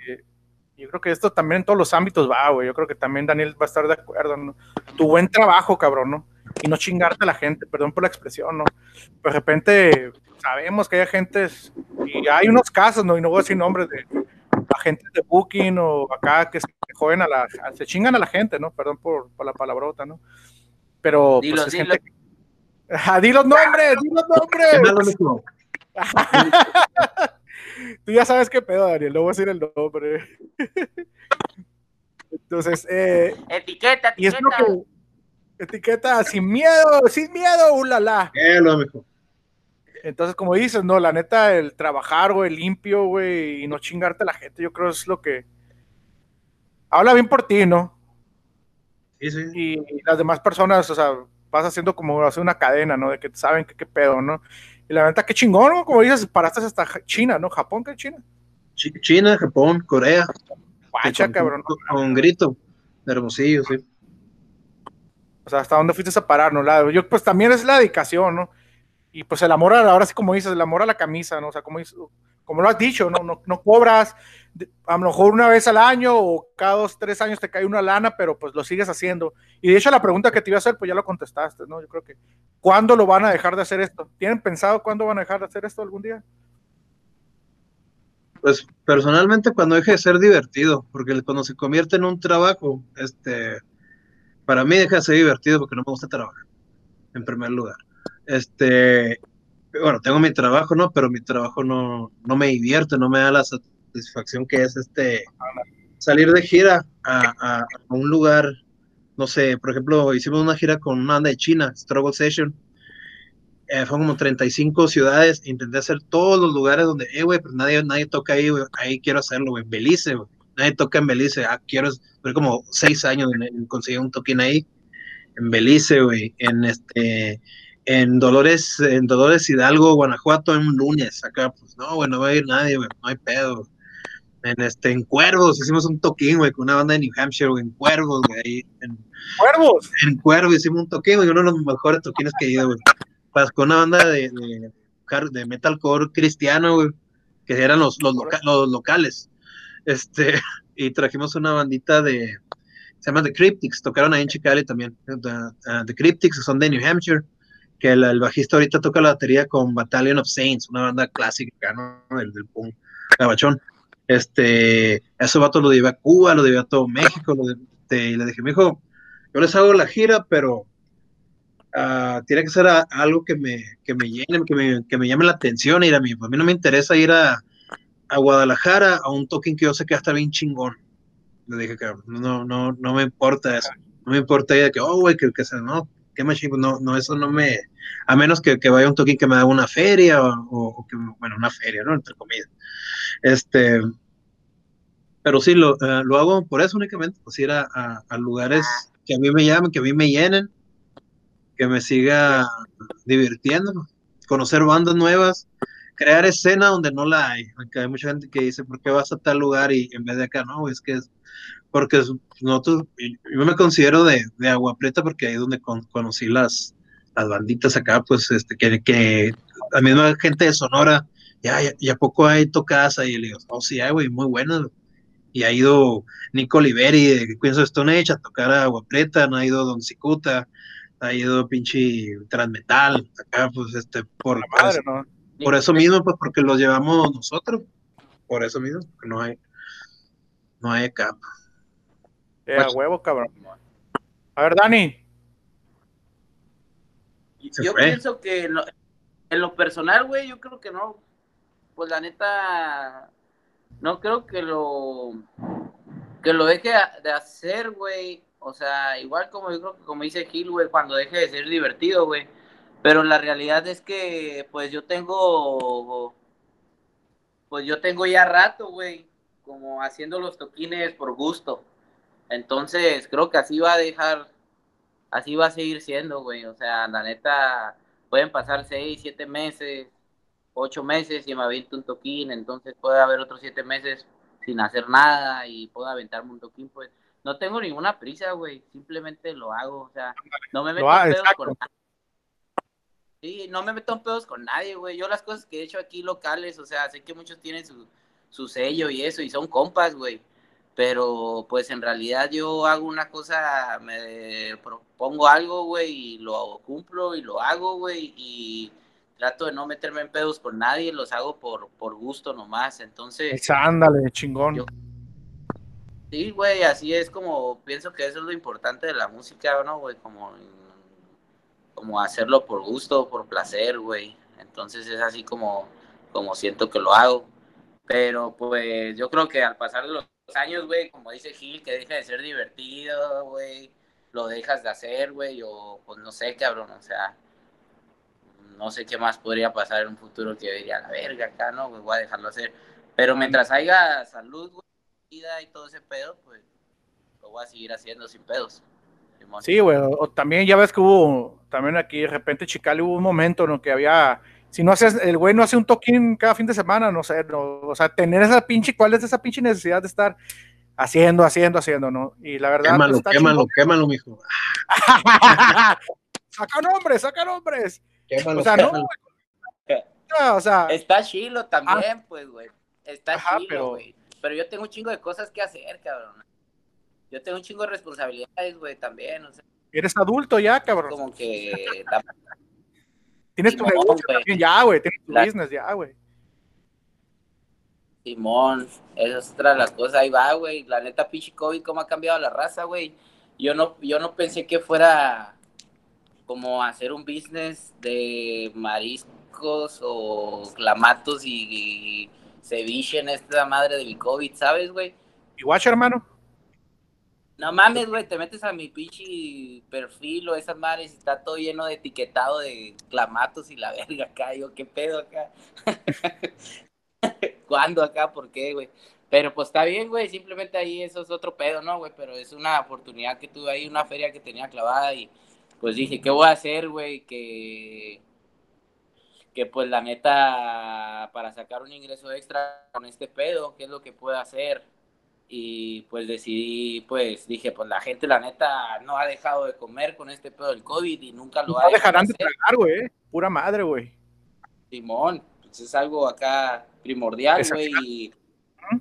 yo creo que esto también en todos los ámbitos va, güey. Yo creo que también Daniel va a estar de acuerdo, ¿no? Tu buen trabajo, cabrón, ¿no? Y no chingarte a la gente, perdón por la expresión, ¿no? Pero de repente sabemos que hay agentes, y hay unos casos, ¿no? Y no voy a decir nombres de agentes de booking o acá que se joden a la, se chingan a la gente, ¿no? Perdón por, por la palabrota, ¿no? Pero Dilo, pues, es dilo. gente que- Ajá, di los nombres, di los nombres. Tú ya sabes qué pedo, Daniel, no voy a decir el nombre. Entonces, eh, Etiqueta, y es lo etiqueta. que etiqueta sin miedo, sin miedo, ulala. Entonces, como dices, no, la neta, el trabajar, güey, limpio, güey, y no chingarte a la gente, yo creo es lo que habla bien por ti, ¿no? Sí, sí. Y las demás personas, o sea, vas haciendo como hacer una cadena, ¿no? De que saben que qué pedo, ¿no? Y la neta, qué chingón, ¿no? Como dices, paraste hasta China, ¿no? Japón, ¿qué China? Chi- China, Japón, Corea. Guacha, con, cabrón. Con, con grito. Hermosillo, sí. O sea, ¿hasta dónde fuiste a parar, no? La- yo, pues también es la dedicación, ¿no? Y pues el amor, a, ahora sí como dices, el amor a la camisa, ¿no? O sea, como, como lo has dicho, ¿no? No, no cobras, a lo mejor una vez al año o cada dos, tres años te cae una lana, pero pues lo sigues haciendo. Y de hecho la pregunta que te iba a hacer, pues ya lo contestaste, ¿no? Yo creo que, ¿cuándo lo van a dejar de hacer esto? ¿Tienen pensado cuándo van a dejar de hacer esto algún día? Pues personalmente cuando deje de ser divertido, porque cuando se convierte en un trabajo, este, para mí deja de ser divertido porque no me gusta trabajar, en primer lugar. Este, bueno, tengo mi trabajo, ¿no? Pero mi trabajo no, no me divierte, no me da la satisfacción que es este, salir de gira a, a, un lugar, no sé, por ejemplo, hicimos una gira con una banda de China, Struggle Session, eh, fueron como 35 ciudades, intenté hacer todos los lugares donde, eh, güey, pues nadie, nadie toca ahí, güey, ahí quiero hacerlo, güey, Belice, güey, nadie toca en Belice, ah, quiero, fue como seis años en, en conseguir un toquín ahí, en Belice, güey, en este, en Dolores, en Dolores Hidalgo, Guanajuato, en un lunes, acá, pues no, güey, no va a ir nadie, güey, no hay pedo. En este, en Cuervos, hicimos un toquín, güey, con una banda de New Hampshire, güey, en Cuervos, güey, en Cuervos. En Cuervos hicimos un toquín, güey, uno de los mejores toquines que he ido, güey. Con una banda de, de, de metalcore cristiano, güey, que eran los, los, los locales. Este, y trajimos una bandita de, se llama The Cryptics, tocaron ahí en Chicali también. The, the Cryptics son de New Hampshire, que el, bajista ahorita toca la batería con Battalion of Saints, una banda clásica, ¿no? El del punk gabachón. Este, ese vato lo llevé a Cuba, lo llevé a todo México, lo este, y le dije, mijo, yo les hago la gira, pero uh, tiene que ser a, algo que me, que me llene, que me, que me llame la atención ir a mí. Pues a mí no me interesa ir a, a Guadalajara a un token que yo sé que va a estar bien chingón. Le dije que no, no, no me importa eso. No me importa ir de que, oh, güey, que, que sea, no, qué más chingo, no, no, eso no me, a menos que, que vaya un token que me haga una feria o, o, que, bueno, una feria, ¿no? Entre comillas. Este, pero sí, lo, uh, lo hago por eso únicamente, pues ir a, a, a, lugares que a mí me llamen, que a mí me llenen, que me siga divirtiendo, conocer bandas nuevas, crear escena donde no la hay. Aunque hay mucha gente que dice, ¿por qué vas a tal lugar y en vez de acá? No, es que es porque nosotros, yo me considero de, de Agua Prieta porque ahí es donde con, conocí las, las banditas acá, pues, este, que, que la misma gente de Sonora, ya, ya, poco hay tocadas ahí, y le digo, oh, sí, hay, güey, muy buenas, y ha ido Nico Oliveri de Queens of Stone Age a tocar a Agua no ha ido Don Cicuta, ha ido pinche Transmetal, acá, pues, este, por, madre, pues, ¿no? por eso mismo, pues, porque los llevamos nosotros, por eso mismo, porque no hay, no hay acá. Eh, a huevo, cabrón. A ver, Dani. Yo pienso que en lo, en lo personal, güey, yo creo que no. Pues la neta, no creo que lo que lo deje de hacer, güey. O sea, igual como yo creo que como dice Gil, güey, cuando deje de ser divertido, güey. Pero la realidad es que, pues yo tengo, pues yo tengo ya rato, güey, como haciendo los toquines por gusto. Entonces, creo que así va a dejar, así va a seguir siendo, güey. O sea, la neta, pueden pasar seis, siete meses, ocho meses y me aviento un toquín, entonces puede haber otros siete meses sin hacer nada y puedo aventarme un toquín, pues no tengo ninguna prisa, güey, simplemente lo hago, o sea, no me meto en pedos con nadie. Sí, no me meto en pedos con nadie, güey. Yo las cosas que he hecho aquí locales, o sea, sé que muchos tienen su, su sello y eso, y son compas, güey. Pero pues en realidad yo hago una cosa, me propongo algo, güey, y lo cumplo y lo hago, güey, y trato de no meterme en pedos con nadie, los hago por, por gusto nomás, entonces... Ándale, chingón. Yo, sí, güey, así es como pienso que eso es lo importante de la música, ¿no, güey? Como, como hacerlo por gusto, por placer, güey. Entonces es así como, como siento que lo hago. Pero pues yo creo que al pasar de los años, güey, como dice Gil, que deja de ser divertido, güey, lo dejas de hacer, güey, o pues no sé, cabrón, o sea, no sé qué más podría pasar en un futuro que yo diría, la verga acá, ¿no? Pues voy a dejarlo hacer. Pero mientras haya salud, vida y todo ese pedo, pues lo voy a seguir haciendo sin pedos. Simón. Sí, güey, o también ya ves que hubo, también aquí de repente Chicali hubo un momento en que había, si no haces, el güey no hace un toquín cada fin de semana, no sé, no, o sea, tener esa pinche, ¿cuál es esa pinche necesidad de estar haciendo, haciendo, haciendo, ¿no? Y la verdad. Quémalo, pues, quémalo, chingón. quémalo, mijo. saca nombres, saca nombres. Quémalo, o sea, quémalo. no, o sea. Está chilo también, ah, pues, güey. Está ajá, chilo, güey. Pero... pero... yo tengo un chingo de cosas que hacer, cabrón. Yo tengo un chingo de responsabilidades, güey, también. O sea, Eres adulto ya, cabrón. Como que. La... Tienes tu negocio también ya, güey. Tienes tu la... business ya, güey. Simón, esa es otra de las cosas. Ahí va, güey. La neta, pinche COVID, cómo ha cambiado la raza, güey. Yo no, yo no pensé que fuera como hacer un business de mariscos o clamatos y, y ceviche en esta madre de mi COVID, ¿sabes, güey? ¿Y watch, hermano? No mames, güey, te metes a mi pinche perfil o esas madres y está todo lleno de etiquetado de clamatos y la verga acá. Yo, ¿qué pedo acá? ¿Cuándo acá? ¿Por qué, güey? Pero pues está bien, güey, simplemente ahí eso es otro pedo, ¿no, güey? Pero es una oportunidad que tuve ahí, una feria que tenía clavada y pues dije, ¿qué voy a hacer, güey? Que, que pues la neta, para sacar un ingreso extra con este pedo, ¿qué es lo que puedo hacer? Y pues decidí, pues dije, pues la gente, la neta, no ha dejado de comer con este pedo del COVID y nunca lo no dejarán de tragar, güey, pura madre, güey. Simón, pues es algo acá primordial, güey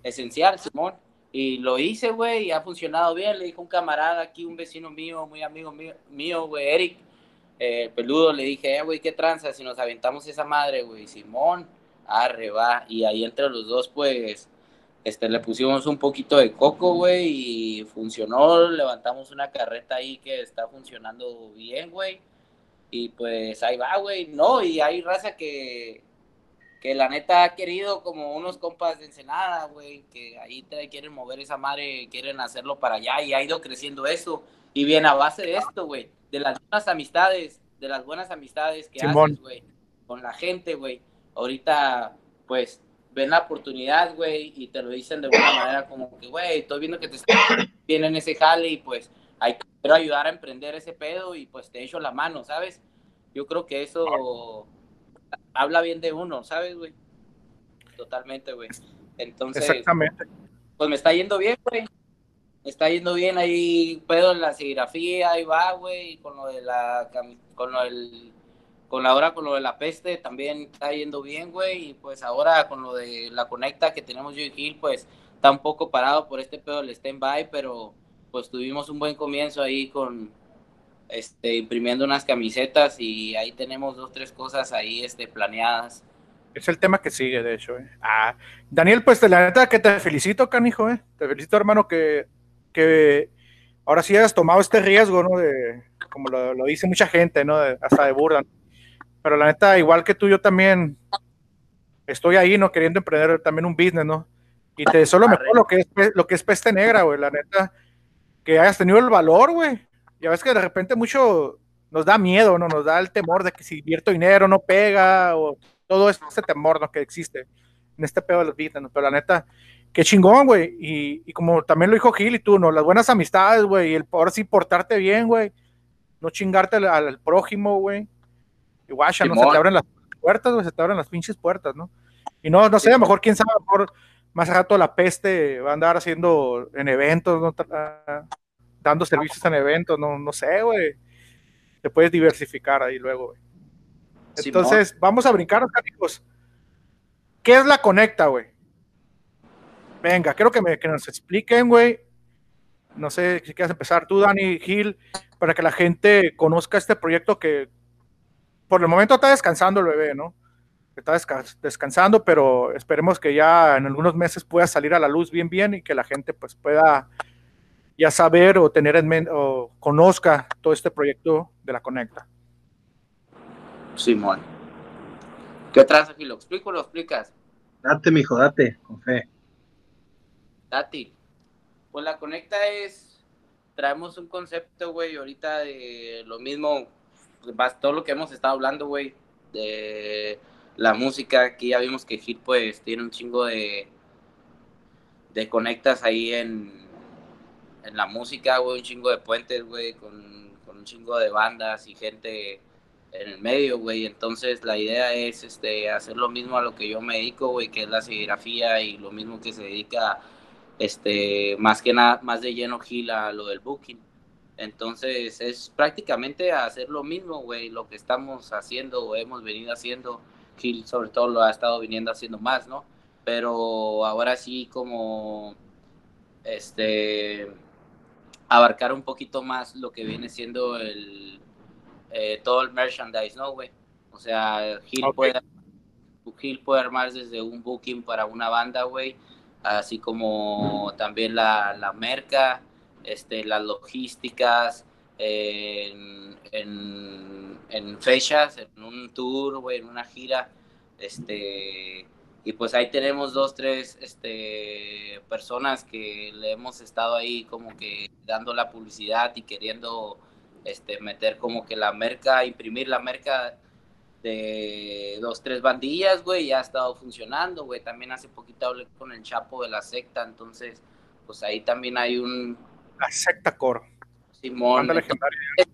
esencial, Simón. Y lo hice, güey, y ha funcionado bien. Le dijo un camarada aquí, un vecino mío, muy amigo mío, güey, Eric, eh, peludo, le dije, eh, güey, qué tranza, si nos aventamos esa madre, güey, Simón, arre, va. Y ahí entre los dos, pues, este, le pusimos un poquito de coco, güey, y funcionó. Levantamos una carreta ahí que está funcionando bien, güey. Y pues ahí va, güey. No, y hay raza que, que la neta ha querido como unos compas de Ensenada, güey, que ahí te quieren mover esa madre, quieren hacerlo para allá y ha ido creciendo eso. Y bien a base de esto, güey, de las buenas amistades, de las buenas amistades que haces, güey, con la gente, güey. Ahorita, pues, ven la oportunidad, güey, y te lo dicen de buena manera como que, güey, estoy viendo que te bien en ese jale y pues hay que ayudar a emprender ese pedo y pues te echo la mano, ¿sabes? Yo creo que eso habla bien de uno, ¿sabes, güey? Totalmente, güey. Entonces, Exactamente. pues me está yendo bien, güey. Me está yendo bien ahí, pedo en la serigrafía, ahí va, güey, con lo de la, con lo del, con la hora, con lo de la peste, también está yendo bien, güey, y pues ahora con lo de la conecta que tenemos yo y Gil, pues está un poco parado por este pedo del stand-by, pero pues tuvimos un buen comienzo ahí con, este, imprimiendo unas camisetas y ahí tenemos dos, tres cosas ahí este, planeadas. Es el tema que sigue, de hecho. Eh. Ah, Daniel, pues la neta que te felicito, canijo, eh. Te felicito, hermano, que, que ahora sí has tomado este riesgo, ¿no? De, como lo, dice mucha gente, ¿no? hasta de burda. Pero la neta, igual que tú, yo también estoy ahí, ¿no? Queriendo emprender también un business, ¿no? Y te deseo lo mejor lo que es, lo que es peste negra, güey. La neta, que hayas tenido el valor, güey, ya ves que de repente mucho nos da miedo, ¿no? Nos da el temor de que si invierto dinero no pega, o todo ese temor, ¿no? Que existe en este pedo de los business, Pero la neta, qué chingón, güey. Y, como también lo dijo Gil y tú, ¿no? Las buenas amistades, güey, y el poder sí portarte bien, güey. No chingarte al, prójimo, güey. Y guacha, ¿no? Se te abren las puertas, güey, se te abren las pinches puertas, ¿no? Y no, no sé, a lo mejor, quién sabe, a lo mejor más rato la peste va a andar haciendo en eventos, ¿no? Dando servicios en eventos, no, no sé, güey. Te puedes diversificar ahí luego, güey. Entonces, vamos a brincar, amigos. ¿Qué es la Conecta, güey? Venga, quiero que, me, que nos expliquen, güey. No sé si quieres empezar tú, Dani Gil, para que la gente conozca este proyecto que por el momento está descansando el bebé, ¿no? Está descansando, pero esperemos que ya en algunos meses pueda salir a la luz bien, bien y que la gente pues pueda ya saber o tener en mente o conozca todo este proyecto de la Conecta. Simón. ¿Qué traza, ¿Lo explico o lo explicas? Date, mijo, date, con fe. Date. Pues la Conecta es, traemos un concepto, güey, ahorita de lo mismo, todo lo que hemos estado hablando, güey, de la música, aquí ya vimos que Hit, pues, tiene un chingo de, de conectas ahí en, en la música, güey, un chingo de puentes, güey, con, un chingo de bandas y gente en el medio, güey. Entonces la idea es este, hacer lo mismo a lo que yo me dedico, güey, que es la serigrafía y lo mismo que se dedica, este, más que nada, más de lleno Gil a lo del booking. Entonces es prácticamente hacer lo mismo, güey, lo que estamos haciendo o hemos venido haciendo. Gil sobre todo lo ha estado viniendo haciendo más, ¿no? Pero ahora sí como, este, abarcar un poquito más lo que viene siendo el eh, todo el merchandise, ¿no, güey? O sea, Gil, puede, puede armar desde un booking para una banda, güey, así como también la, la merca, este, las logísticas, en, en, fechas, en un tour, güey, en una gira, este, y pues ahí tenemos dos, tres este, personas que le hemos estado ahí como que dando la publicidad y queriendo este, meter como que la merca, imprimir la merca de dos, tres bandillas, güey, ya ha estado funcionando, güey. También hace poquito hablé con el Chapo de la secta, entonces, pues ahí también hay un... La secta Coro. Simón. Es,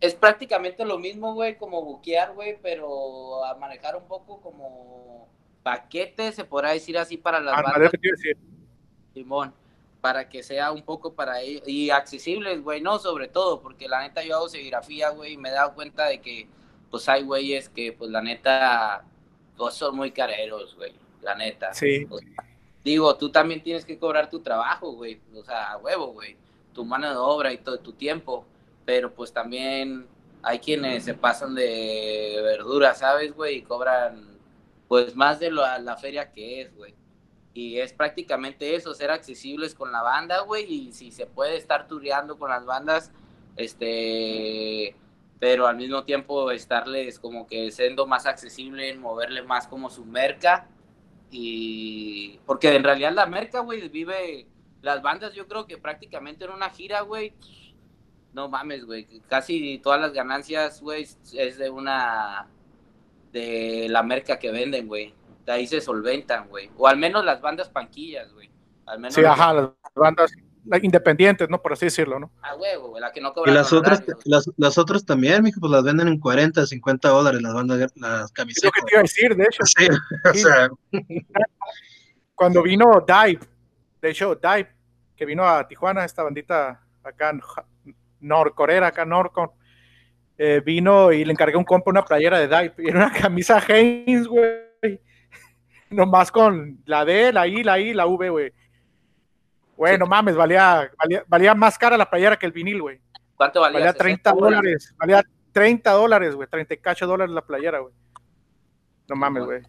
es, prácticamente lo mismo, güey, como buquear, güey, pero a manejar un poco como paquete, se podrá decir así para las bandas. Simón, para que sea un poco para ellos y accesibles, güey, no, sobre todo, porque la neta yo hago serigrafía, güey, y me he dado cuenta de que pues hay güeyes que, pues la neta, pues son muy careros, güey, la neta. Sí. digo, tú también tienes que cobrar tu trabajo, güey, o sea, a huevo, güey, tu mano de obra y todo tu tiempo, pero pues también hay quienes se pasan de verdura, ¿sabes, güey? Y cobran, pues, más de la, la feria que es, güey. Y es prácticamente eso, ser accesibles con la banda, güey, y si se puede estar tureando con las bandas, este pero al mismo tiempo estarles como que siendo más accesible, moverle más como su merca. Y porque en realidad la merca, güey, vive las bandas, yo creo que prácticamente en una gira, güey, no mames, güey, casi todas las ganancias, güey, es de una de la merca que venden, güey. De ahí se solventan, güey. O al menos las bandas panquillas, güey. Al menos sí, ajá, las bandas independientes, ¿no? Por así decirlo, ¿no? A huevo, la que no cobra. Y las otras, las, las, otras también, mijo, pues las venden en 40, 50 dólares las bandas, las camisetas. Es lo que te iba a decir, de hecho. Sí, o sea. Cuando vino Dive, de hecho, Dive, que vino a Tijuana, esta bandita acá en Norcorea, acá en Norcon, eh, vino y le encargué un compa una playera de Dive, y era una camisa Haynes, güey. Nomás con la D, la I, la I, la V, güey bueno, mames, valía, valía, más cara la playera que el vinil, güey. ¿Cuánto valía? Valía 30 dólares, valía 30 dólares, güey, 30 y cacho dólares la playera, güey. No mames, güey.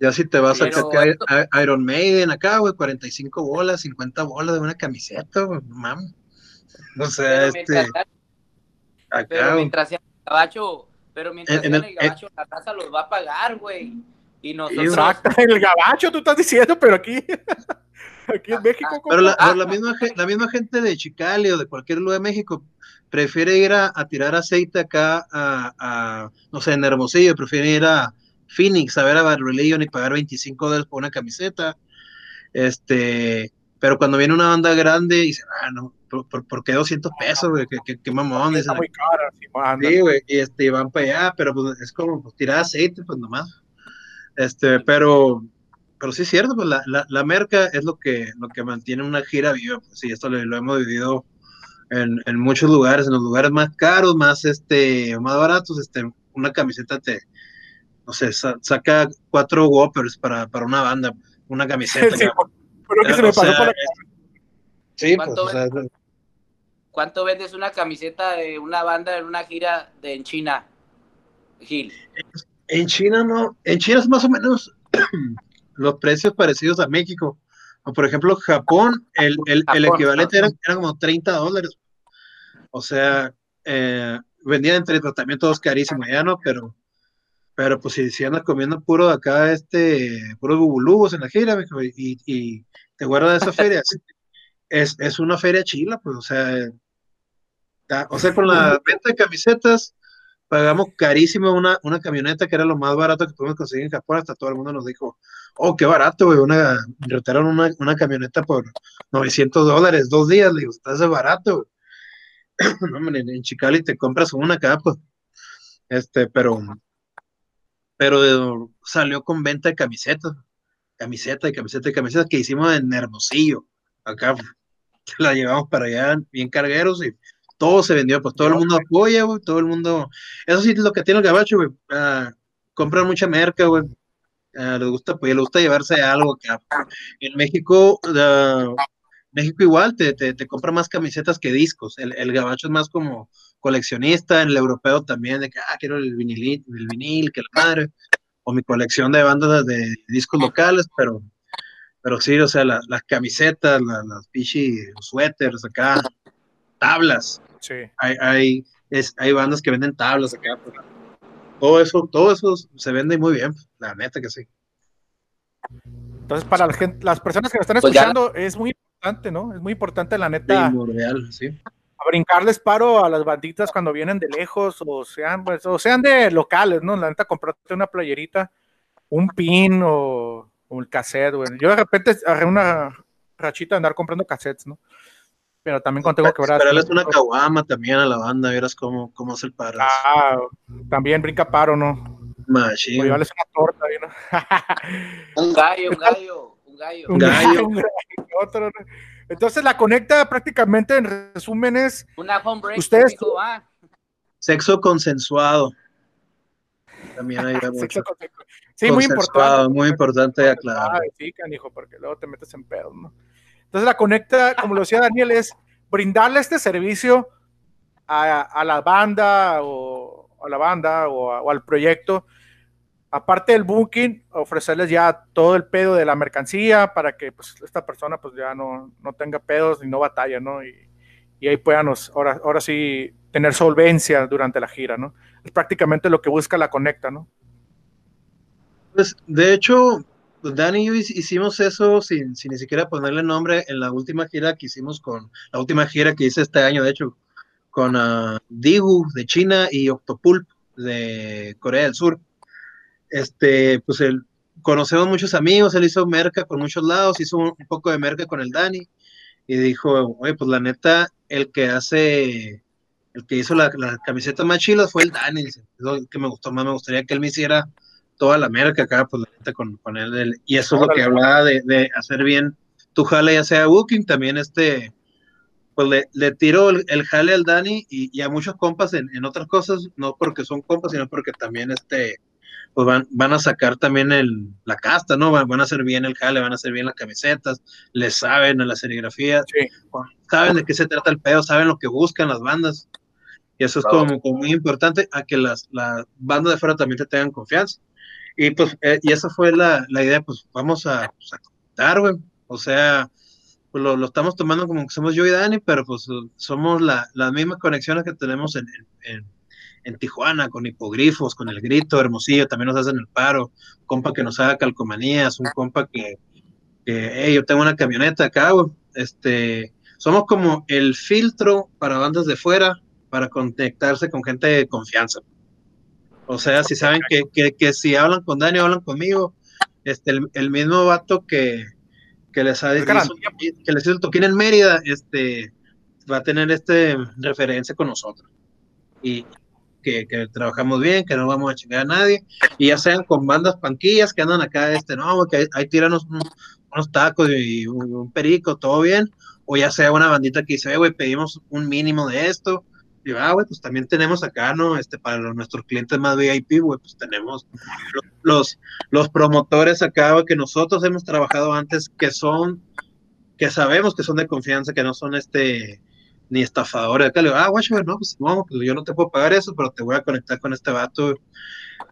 Ya si te vas a Iron Maiden acá, güey, 45 bolas, 50 bolas de una camiseta, güey, mames. O sea, este. acá, pero mientras sea gabacho, pero mientras sea el, gabacho, la raza los va a pagar, güey. Y nosotros. Exacto, el gabacho tú estás diciendo, pero aquí. Aquí en México. Pero la, la, misma, la misma gente de Chicali o de cualquier lugar de México prefiere ir a, tirar aceite acá a, no sé, en Hermosillo, prefiere ir a Phoenix a ver a Bad Religion y pagar 25 dólares por una camiseta. Este, pero cuando viene una banda grande, dice, ah, no, ¿por, qué 200 pesos, güey? ¿Qué, qué, mamón? Está muy cara, sí, güey, y este, van para allá, pero pues es como pues, tirar aceite, pues nomás. Este, pero pero sí es cierto, pues la, la, merca es lo que, lo que mantiene una gira viva, pues sí, esto lo, hemos vivido en, en, muchos lugares, en los lugares más caros, más este, más baratos, este, una camiseta te, no sé, saca cuatro Whoppers para, para una banda, una camiseta. Sí, que se me pasó por la Sí, pues, ¿Cuánto, pues, ¿Cuánto vendes una camiseta de una banda en una gira de, en China, Gil? En China no, en China es más o menos los precios parecidos a México. O por ejemplo, Japón, el, el, el equivalente era, como 30 dólares. O sea, eh, vendían entre tratamientos carísimos ya, ¿no? Pero, pero pues si, si andas comiendo puro acá, este, puros bubulubos en la gira, y, y te guardas de esa feria, es, es una feria chila, pues, o sea, o sea, con la venta de camisetas, pagamos carísimo una, una camioneta que era lo más barato que pudimos conseguir en Japón, hasta todo el mundo nos dijo, oh, qué barato, güey, una, retaron una, una, camioneta por 900 dólares, dos días, le digo, estás de barato, no, hombre, en Chicali te compras una acá, pues, este, pero, pero salió con venta de camisetas, camiseta y camiseta y camisetas que hicimos en Hermosillo, acá, la llevamos para allá bien cargueros y todo se vendió, pues todo el mundo apoya, güey, todo el mundo, eso sí es lo que tiene el gabacho, güey, uh, compran mucha merca, güey, uh, les gusta, pues, les gusta llevarse algo que en México, uh, México igual te, te, te, compra más camisetas que discos, el, el, gabacho es más como coleccionista, en el europeo también, de que, ah, quiero el vinil, el vinil, que la madre, o mi colección de bandas de discos locales, pero, pero sí, o sea, la, las camisetas, la, las pichi suéteres acá, tablas, Sí. Hay, hay, es, hay bandas que venden tablas acá. Pues, todo eso, todo eso se vende muy bien, la neta que sí. Entonces, para la gente, las personas que nos están pues escuchando, es muy importante, ¿no? Es muy importante, la neta. Primordial, sí. Brincarles paro a las banditas cuando vienen de lejos o sean, pues, o sean de locales, ¿no? La neta, comprarte una playerita, un pin o, un cassette, güey. Yo de repente agarré una rachita de andar comprando cassettes, ¿no? Pero también cuando tengo que ver. Pero es una caguama también a la banda, verás cómo, cómo es el paro. Ah, también brinca paro, ¿no? Machine. una torta, ¿no? un gallo, un gallo, un gallo. Un gallo. Otro, Entonces la conecta prácticamente en resúmenes. Una home break. Ustedes. Ah. Sexo consensuado. También hay Sexo Sí, muy importante. Muy importante aclarar. Sí, canijo, porque luego te metes en pedo, ¿no? Entonces la conecta, como lo decía Daniel, es brindarle este servicio a, la banda o a la banda o, al proyecto. Aparte del booking, ofrecerles ya todo el pedo de la mercancía para que pues, esta persona pues ya no, no tenga pedos y no batalla, ¿no? Y, y ahí puedan ahora, ahora sí tener solvencia durante la gira, ¿no? Es prácticamente lo que busca la conecta, ¿no? Pues de hecho, Dani y yo hicimos eso sin, sin, ni siquiera ponerle nombre en la última gira que hicimos con, la última gira que hice este año, de hecho, con uh, Digu de China y Octopulp de Corea del Sur. Este, pues él, conocemos muchos amigos, él hizo merca con muchos lados, hizo un, poco de merca con el Dani y dijo, oye, pues la neta, el que hace, el que hizo la, la camiseta más chila fue el Dani, lo que me gustó más, me gustaría que él me hiciera toda la merca acá, pues la neta con, con él, y eso es lo que hablaba de, de, hacer bien tu jale, ya sea Booking, también este, pues le, le tiro el, jale al Dani y, a muchos compas en, en, otras cosas, no porque son compas, sino porque también este, pues van, van a sacar también el, la casta, ¿no? Van, van, a hacer bien el jale, van a hacer bien las camisetas, le saben a la serigrafía, saben de qué se trata el pedo, saben lo que buscan las bandas. Y eso es como, como, muy importante a que las, las bandas de fuera también te tengan confianza. Y pues, eh, y esa fue la, la, idea, pues vamos a, pues, contar, güey. O sea, pues lo, lo, estamos tomando como que somos yo y Dani, pero pues somos la, las mismas conexiones que tenemos en, en, en, Tijuana, con hipogrifos, con el grito, Hermosillo, también nos hacen el paro, compa que nos haga calcomanías, un compa que, que hey, yo tengo una camioneta acá. Este, somos como el filtro para bandas de fuera, para conectarse con gente de confianza. O sea, si saben que, que, que, si hablan con Dani o hablan conmigo, este, el, mismo vato que, que les ha dicho, que les hizo el toquín en Mérida, este, va a tener este referencia con nosotros. Y que, que, trabajamos bien, que no vamos a chingar a nadie, y ya sean con bandas panquillas que andan acá, este, no, que ahí, tiran unos, tacos y un, perico, todo bien, o ya sea una bandita que dice, güey, pedimos un mínimo de esto, Digo, ah, güey, pues también tenemos acá, ¿no? Este, para nuestros clientes más VIP, güey, pues tenemos los, los promotores acá, güey, que nosotros hemos trabajado antes, que son, que sabemos que son de confianza, que no son este, ni estafadores. Acá le digo, ah, güey, no, pues no, pues yo no te puedo pagar eso, pero te voy a conectar con este vato.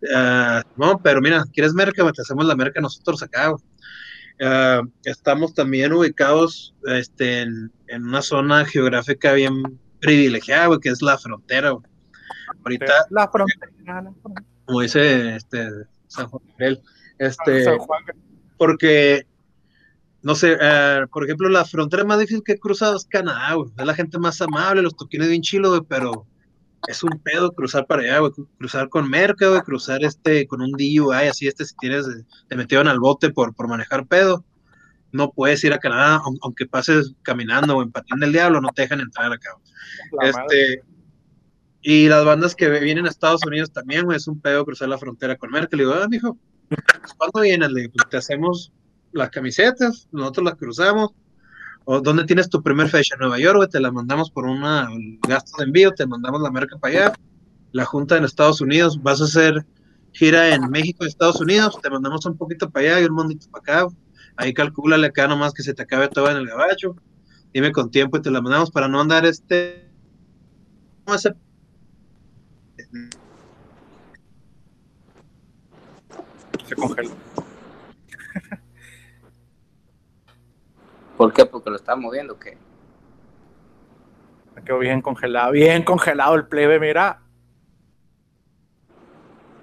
Uh, no, pero mira, ¿quieres merca? Te hacemos la merca nosotros acá. Uh, estamos también ubicados este, en, en una zona geográfica bien privilegiado, que es la frontera, Ahorita. La frontera. Como dice este, San Juan Este, Porque, no sé, uh, por ejemplo, la frontera más difícil que he cruzado es Canadá, Es la gente más amable, los toquines bien chilo, pero es un pedo cruzar para allá, Cruzar con Merca, cruzar este, con un DUI, así, este, si tienes, te metieron al bote por, por manejar pedo no puedes ir a Canadá, aunque pases caminando o en patín del diablo, no te dejan entrar acá. este, y las bandas que vienen a Estados Unidos también, es un pedo cruzar la frontera con Merkel. Le digo, ah, mijo, ¿cuándo vienes? Le pues te hacemos las camisetas, nosotros las cruzamos. ¿O dónde tienes tu primer fecha? En Nueva York, Te la mandamos por un gasto de envío, te mandamos la merca para allá. La junta en Estados Unidos, vas a hacer gira en México Estados Unidos, te mandamos un poquito para allá y un mondito para acá ahí calcúlale acá nomás que se te acabe todo en el gabacho, dime con tiempo y te la mandamos para no andar este... Se congeló. ¿Por qué? Porque lo está moviendo, ¿qué? quedó bien congelado, bien congelado el plebe, mira.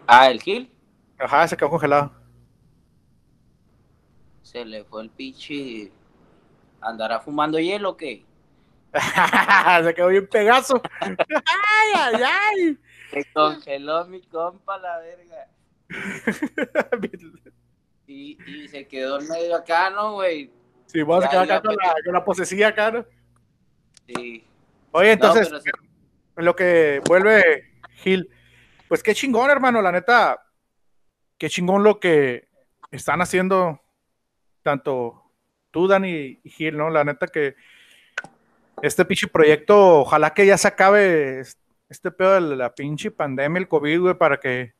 Ah, el Gil. Ajá, se quedó congelado se le fue el pichi. ¿Andará fumando hielo o qué? Se quedó bien pegazo. ¡Ay, ay, ay! Se congeló mi compa la verga. y, y se quedó en medio acá, ¿no, güey? Sí, vamos a quedar acá con la, con la posesía acá, ¿no? Sí. Oye, entonces, en lo que vuelve Gil, pues qué chingón, hermano, la neta, qué chingón lo que están haciendo tanto tú, Dani y Gil, ¿no? La neta que este pinche proyecto, ojalá que ya se acabe este pedo de la pinche pandemia, el COVID, güey, para que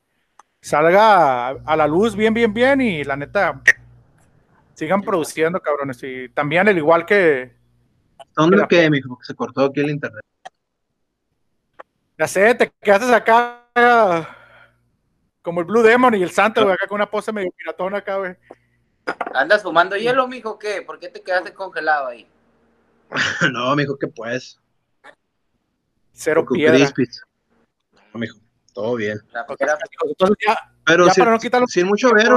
salga a, la luz bien, bien, bien y la neta sigan produciendo, cabrones. Y también, el igual que. ¿Dónde que, mijo? Se cortó aquí el internet. Ya sé, te quedaste acá como el Blue Demon y el Santo, güey, acá con una pose medio piratona acá, güey. ¿Andas fumando hielo, mijo? ¿Qué? ¿Por qué te quedaste congelado ahí? no, mijo, que pues. Cero piedra. No, mijo, todo bien. ya, Pero sin, mucho ver,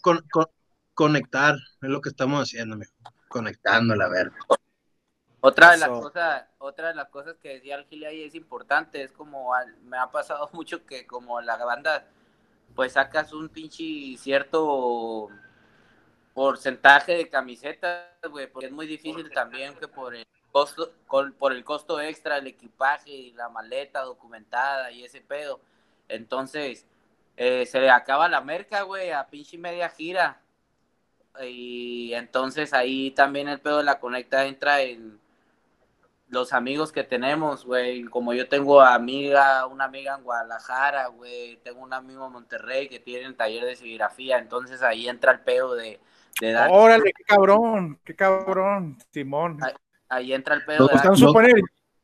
con, conectar, es lo que estamos haciendo, mijo. Conectando la verga. Otra de las cosas, otra de las cosas que decía el ahí es importante, es como me ha pasado mucho que como la banda pues sacas un pinche cierto porcentaje de camisetas, güey, porque es muy difícil también que por el costo, por el costo extra, el equipaje y la maleta documentada y ese pedo. Entonces, eh, se le acaba la merca, güey, a pinche media gira. Y entonces ahí también el pedo de la conecta entra en los amigos que tenemos, güey, como yo tengo amiga, una amiga en Guadalajara, güey, tengo un amigo en Monterrey que tiene el taller de serigrafía, entonces ahí entra el pedo de, de Órale, qué cabrón, qué cabrón, Simón. Ahí, entra el pedo de dar... suponer,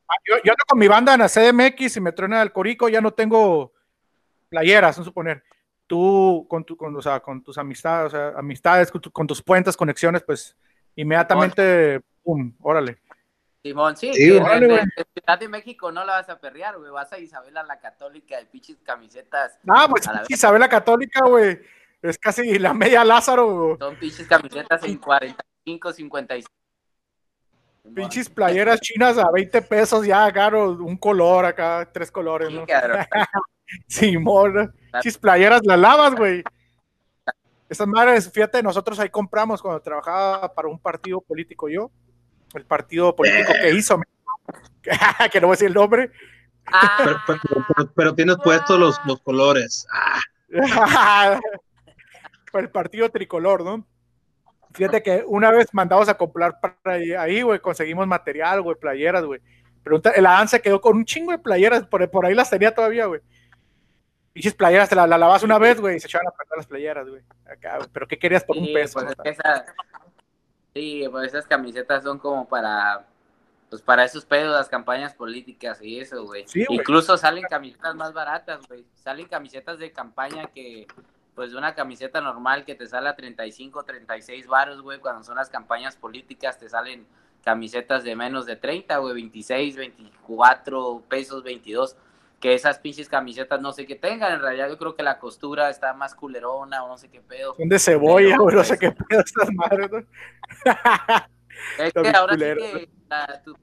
ah, yo, yo ando con mi banda en la CDMX y me truena el corico, ya no tengo playeras, a suponer. Tú, con, tu, con, o sea, con tus amistades, o sea, amistades, con, tus puentes, conexiones, pues inmediatamente, pum, órale. Simón, sí, en, Ciudad de México no la vas a perrear, güey, vas a Isabela la Católica de pinches camisetas. Ah, pues Isabela Católica, güey, es casi la media Lázaro. Son pinches camisetas en 45, 55. Pinches playeras chinas a 20 pesos ya, caro, un color acá, tres colores, ¿no? Simón, pinches playeras las lavas, güey. Esas madres, fíjate, nosotros ahí compramos cuando trabajaba para un partido político yo el partido político que hizo, que no voy a decir el nombre. Ah. Pero, tienes puestos los, los colores. Ah. el partido tricolor, ¿no? Fíjate que una vez mandamos a comprar para ahí, güey, conseguimos material, güey, playeras, güey. Pregunta, el Adán se quedó con un chingo de playeras, por, por ahí las tenía todavía, güey. Dices playeras, te la, lavas una vez, güey, y se echaban a perder las playeras, güey. Pero ¿qué querías por un peso? Pues Sí, pues esas camisetas son como para, pues para esos pedos, las campañas políticas y eso, güey. Incluso salen camisetas más baratas, güey. Salen camisetas de campaña que, pues de una camiseta normal que te sale a 35, 36 varos, güey. Cuando son las campañas políticas te salen camisetas de menos de 30, güey, 26, 24 pesos, 22 que esas pinches camisetas no sé qué tengan. En realidad yo creo que la costura está más culerona o no sé qué pedo. Son de cebolla, güey, no sé qué pedo estas madres. ¿no? es que ahora sí que tu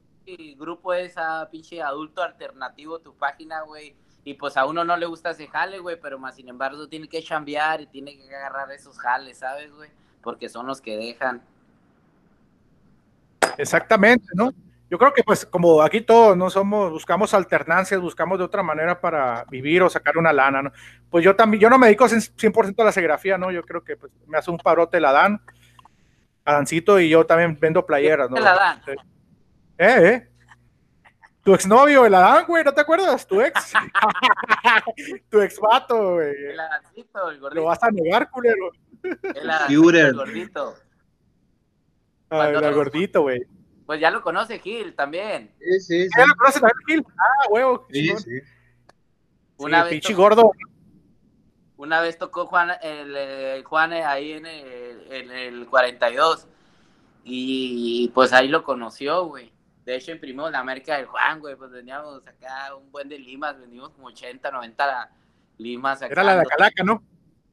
grupo es a pinche adulto alternativo, tu página, güey. Y pues a uno no le gusta ese jale, güey, pero más sin embargo tiene que chambear y tiene que agarrar esos jales, ¿sabes, güey? Porque son los que dejan. Exactamente, ¿no? Yo creo que pues como aquí todos no somos, buscamos alternancias, buscamos de otra manera para vivir o sacar una lana, ¿no? Pues yo también, yo no me dedico 100% a la serigrafía, ¿no? Yo creo que pues, me hace un parote la Dan, Adancito y yo también vendo playeras, ¿no? La Dan. Eh, eh. Tu exnovio, el Adán, güey, ¿no te acuerdas? Tu ex. tu ex vato, güey. El Adancito, el gordito. Lo vas a negar, culero. El Adancito, el gordito. Ah, el gordito, güey. Pues ya lo conoce Gil también. Sí, sí, sí. ¿Ya lo conoce también Gil? Ah, huevo. Sí, sí. Una vez pinche gordo. Una vez tocó Juan, el, Juan ahí en el, en el 42 y pues ahí lo conoció, güey. De hecho, imprimimos la marca del Juan, güey. Pues veníamos acá un buen de limas, vendimos como 80, 90 limas. Acá, Era la de Calaca, ¿no?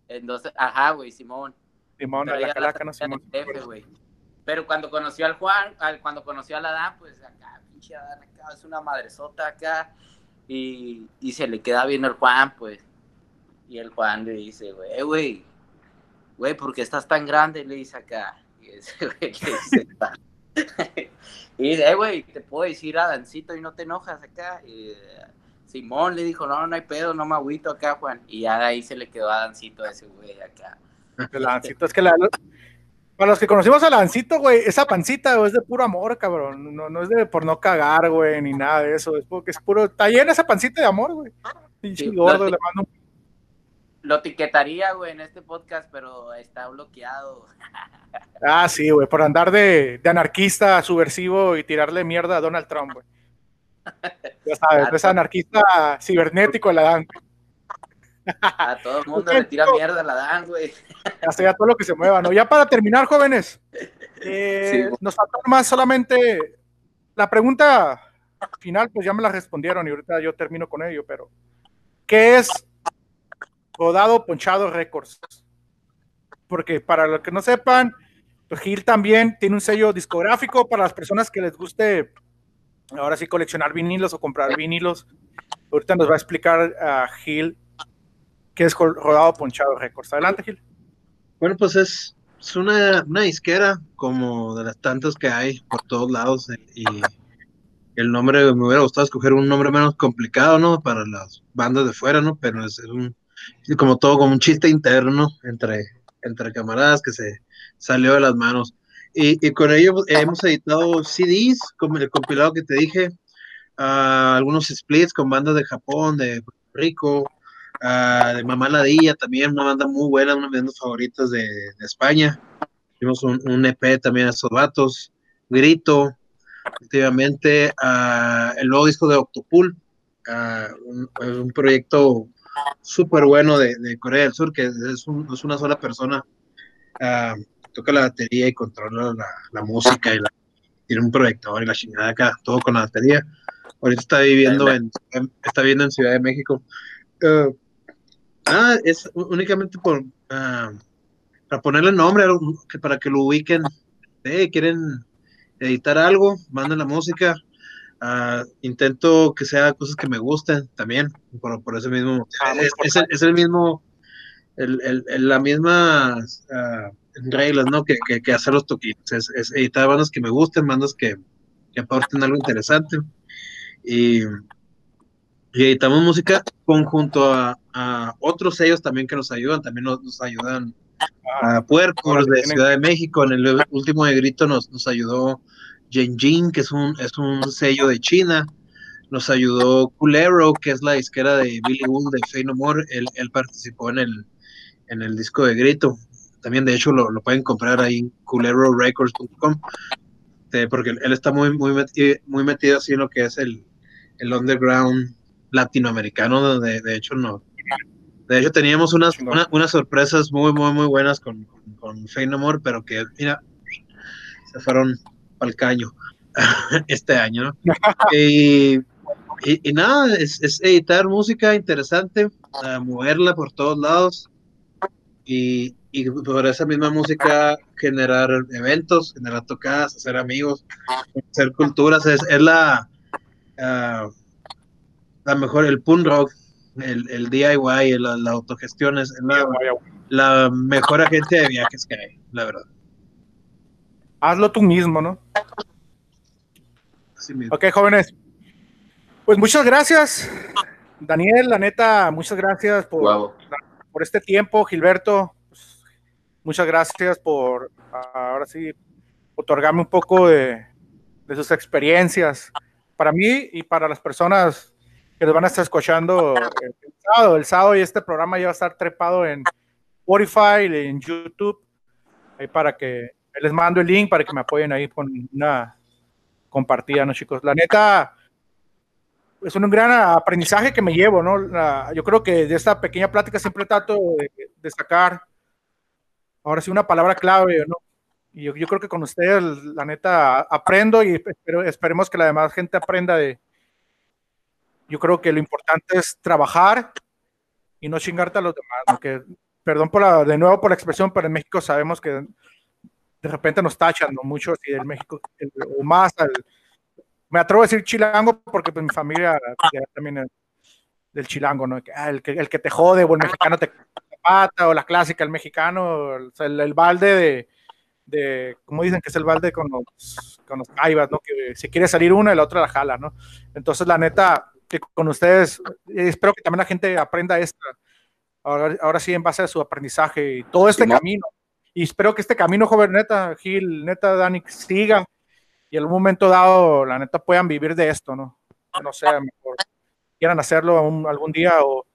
Entonces, ajá, güey, Simón. Simón, la, la Calaca, no Simón. F, güey. Pero cuando conoció al Juan, cuando conoció a la Dan, pues acá, pinche Adán, acá es una madresota acá. Y, y se le queda bien el Juan, pues. Y el Juan le dice, güey, güey, güey, ¿por qué estás tan grande? Le dice acá. Y ese güey le dice, y dice, eh, güey, te puedo decir a Dancito y no te enojas acá. Y, Simón le dijo, no, no hay pedo, no me agüito acá, Juan. Y ya de ahí se le quedó a Dancito a ese güey acá. El Dancito, es que la, para los que conocimos a Dancito, güey, esa pancita es de puro amor, cabrón. No, no es de por no cagar, güey, ni nada de eso. Es porque es puro. Está llena esa pancita de amor, güey. Sí, gordo, le mando Lo etiquetaría, güey, en este podcast, pero está bloqueado. Ah, sí, güey, por andar de, de anarquista subversivo y tirarle mierda a Donald Trump, güey. Ya sabes, es anarquista cibernético la dan. A todo el mundo le tira mierda la dan, güey. Hasta ya todo lo que se mueva, ¿no? Ya para terminar, jóvenes, eh, nos falta más solamente la pregunta final, pues ya me la respondieron y ahorita yo termino con ello, pero ¿qué es Rodado Ponchado Records? Porque para los que no sepan, pues Gil también tiene un sello discográfico para las personas que les guste ahora sí coleccionar vinilos o comprar vinilos. Ahorita nos va a explicar a Gil qué es Rodado Ponchado Records. Adelante, Gil. Bueno, pues es, una, una, disquera como de las tantas que hay por todos lados eh, y el nombre, me hubiera gustado escoger un nombre menos complicado, ¿no? Para las bandas de fuera, ¿no? Pero es, un, como todo, como un chiste interno entre, entre camaradas que se salió de las manos. Y, con ello hemos editado CDs, como el compilado que te dije, uh, algunos splits con bandas de Japón, de Puerto Rico, uh, de Mamá Ladilla también, una banda muy buena, una de mis favoritas de, de España. Tuvimos un, un, EP también a esos vatos, Grito, efectivamente, uh, el nuevo disco de Octopool, un, un, proyecto súper bueno de, de, Corea del Sur, que es, un, es una sola persona toca la batería y controla la, música y tiene un proyector y la chingada acá, todo con la batería. Ahorita está viviendo en, está viviendo en Ciudad de México. Uh, ah, es únicamente por ah, para ponerle nombre para que lo ubiquen. Quieren editar algo, manden la música. Uh, intento que sea cosas que me gusten también, por, por ese mismo. Ah, es, es, es, el, mismo, el, el, la misma reglas, ¿no? Que, que, hacer los toquitos, es, editar bandas que me gusten, bandas que, que aporten algo interesante. Y, editamos música conjunto a, a, otros sellos también que nos ayudan, también nos, ayudan a Puercos de Ciudad de México, en el último de Grito nos, nos ayudó Jin, que es un, es un sello de China, nos ayudó Culero, que es la disquera de Billy Wood de Fey No More, él, él participó en el, en el disco de Grito, también, de hecho, lo, pueden comprar ahí en culerorecords.com, eh, porque él está muy, muy, metido, muy metido así en lo que es el, el underground latinoamericano, donde de hecho no. De hecho, teníamos unas, unas sorpresas muy, muy, muy buenas con, con, con pero que, mira, se fueron al caño este año, y, y, nada, es, editar música interesante, moverla por todos lados y, y por esa misma música generar eventos, generar tocadas, hacer amigos, hacer culturas, es, es la, uh, la mejor, el punk rock, el, el DIY, la, la autogestión es la, la, mejor agencia de viajes que hay, la verdad. Hazlo tú mismo, ¿no? Ok, jóvenes. Pues muchas gracias, Daniel, la neta, muchas gracias por, por este tiempo, Gilberto, muchas gracias por ahora sí otorgarme un poco de, sus experiencias para mí y para las personas que nos van a estar escuchando el sábado. El sábado y este programa ya va a estar trepado en Spotify, en YouTube, ahí para que les mando el link para que me apoyen ahí con una compartida, ¿no, chicos? La neta, es un gran aprendizaje que me llevo, ¿no? yo creo que de esta pequeña plática siempre trato de, de sacar ahora sí una palabra clave, ¿no? Y yo, creo que con ustedes, la neta, aprendo y esperemos que la demás gente aprenda de... Yo creo que lo importante es trabajar y no chingarte a los demás, ¿no? perdón por la, de nuevo por la expresión, pero en México sabemos que de repente nos tachan ¿no? mucho así del México, o más al, me atrevo a decir chilango porque pues mi familia también es del chilango, ¿no? Ah, el que, el que te jode o el mexicano te pata o la clásica, el mexicano, el, balde de, de, como dicen que es el balde con los, con los caibas, ¿no? Que si quiere salir una la otra la jala, ¿no? Entonces, la neta, que con ustedes, espero que también la gente aprenda esto, ahora, ahora sí en base a su aprendizaje y todo este camino. Y espero que este camino, joven, neta, Gil, neta, Dani, siga y en un momento dado, la neta, puedan vivir de esto, ¿no? No sé, mejor quieran hacerlo algún día o,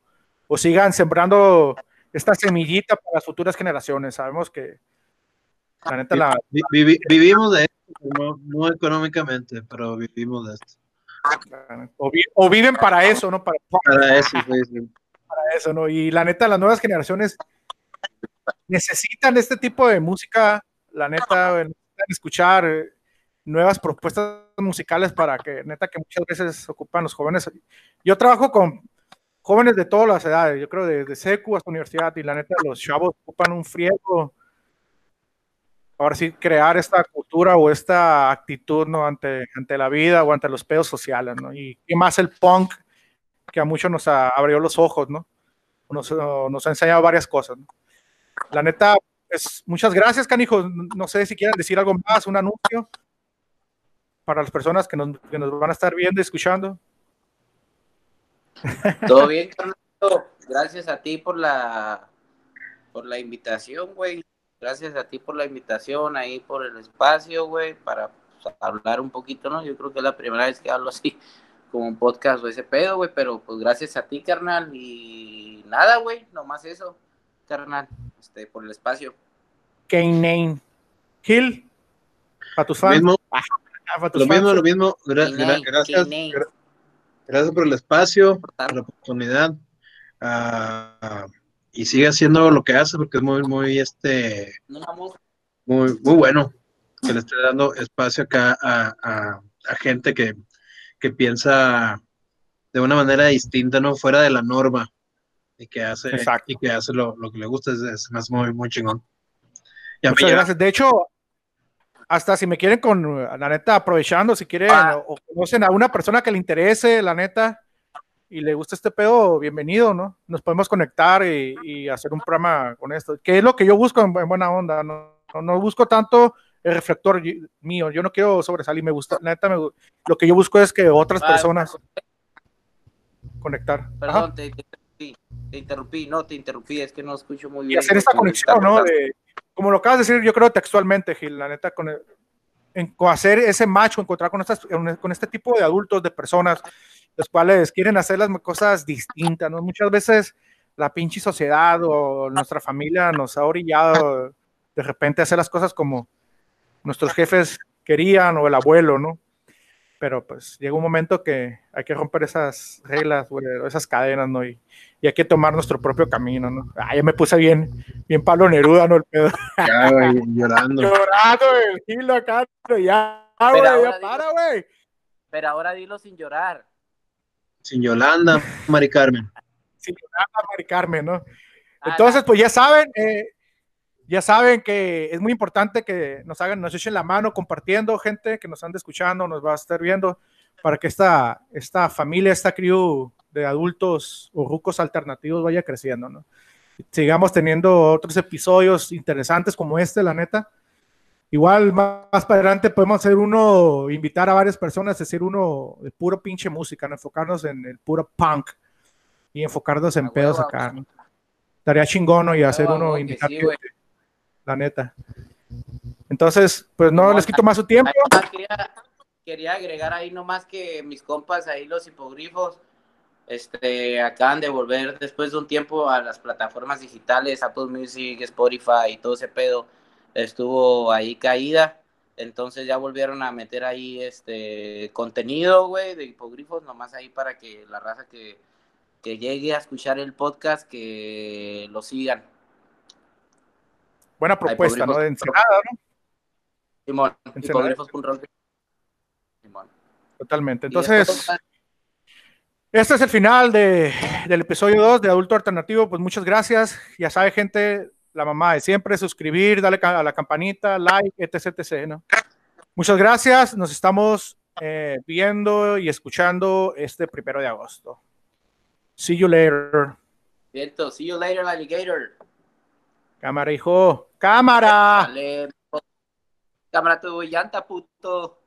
o sigan sembrando esta semillita para las futuras generaciones. Sabemos que la neta la... vivimos de esto, no, económicamente, pero vivimos de esto. O, viven para eso, ¿no? Para, para eso, Para eso, ¿no? Y la neta, las nuevas generaciones necesitan este tipo de música, la neta, necesitan escuchar eh, nuevas propuestas musicales para que, neta, que muchas veces ocupan los jóvenes. Yo trabajo con jóvenes de todas las edades, yo creo desde secu hasta universidad, y la neta, los chavos ocupan un friego. Ahora sí, crear esta cultura o esta actitud, ¿no? Ante, ante la vida o ante los pedos sociales, ¿no? Y, y más el punk, que a muchos nos abrió los ojos, ¿no? Nos, nos ha enseñado varias cosas. La neta, pues, muchas gracias, canijos. No sé si quieren decir algo más, un anuncio para las personas que nos, que nos van a estar viendo y escuchando. Todo bien, Carlos. Gracias a ti por la por la invitación, güey. Gracias a ti por la invitación, ahí por el espacio, güey, para pues, hablar un poquito, ¿no? Yo creo que es la primera vez que hablo así, como un podcast o ese pedo, güey, pero pues gracias a ti, carnal, y nada, güey, nomás eso, carnal, este, por el espacio. K-Name. Gil, a tus fans. Ah, lo mismo, lo mismo. gracias, gracias por el espacio, por la oportunidad. Ah, y sigue haciendo lo que hace porque es muy, muy, este, muy, muy bueno que le esté dando espacio acá a, gente que, piensa de una manera distinta, no fuera de la norma y que hace, y que hace lo, que le gusta, es, más muy, muy chingón. Muchas gracias. De hecho, hasta si me quieren con, la neta, aprovechando, si quieren ah. o, conocen a una persona que le interese, la neta, y le gusta este pedo, bienvenido, ¿no? Nos podemos conectar y, hacer un programa con esto, que es lo que yo busco en, buena onda, ¿no? No, busco tanto el reflector mío, yo no quiero sobresalir, me gusta, la neta, lo que yo busco es que otras personas conectar. Perdón, te, interrumpí, no, te interrumpí, es que no escucho muy bien. Y hacer esta conexión, ¿no? De, como lo acabas de decir, yo creo textualmente, Gil, la neta, con, en, hacer ese macho, encontrar con, estas, con este tipo de adultos, de personas, los cuales quieren hacer las cosas distintas, ¿no? Muchas veces la pinche sociedad o nuestra familia nos ha orillado de repente a hacer las cosas como nuestros jefes querían o el abuelo, ¿no? pero pues llega un momento que hay que romper esas reglas, esas cadenas, ¿no? Y, y, hay que tomar nuestro propio camino, ¿no? Ah, ya me puse bien, bien Pablo Neruda, ¿no? El pedo. Ya, güey, llorando. llorando, el hilo acá, ya, güey, ya para, güey. Pero ahora dilo sin llorar. Sin Yolanda, Mari Carmen. Sin Yolanda, Mari Carmen, ¿no? Entonces, pues ya saben, eh, ya saben que es muy importante que nos hagan, nos echen la mano compartiendo, gente que nos ande escuchando, nos va a estar viendo, para que esta, esta familia, esta crew de adultos o rucos alternativos vaya creciendo, ¿no? Sigamos teniendo otros episodios interesantes como este, la neta. Igual más, para adelante podemos hacer uno, invitar a varias personas, decir uno de puro pinche música, ¿no? enfocarnos en el puro punk y enfocarnos en pedos acá. ¿no? Estaría chingón y hacer uno, invitar la neta. Entonces, pues no, les quito más su tiempo. Quería, agregar ahí nomás que mis compas ahí, los hipogrifos, este, acaban de volver después de un tiempo a las plataformas digitales, Apple Music, Spotify y todo ese pedo, estuvo ahí caída. Entonces ya volvieron a meter ahí este contenido, güey, de hipogrifos, nomás ahí para que la raza que, que llegue a escuchar el podcast, que lo sigan. Buena propuesta, ¿no? De Ensenada, ¿no? Simón, Simón. Totalmente. Entonces, este es el final de, del episodio 2 de Adulto Alternativo. Pues muchas gracias. Ya sabe, gente, la mamá de siempre, suscribir, darle a la campanita, like, etc, etc, ¿no? Muchas gracias, nos estamos eh, viendo y escuchando este primero de agosto. See you later. See you later, alligator. Cámara, hijo. Cámara. Cámara tu llanta, puto.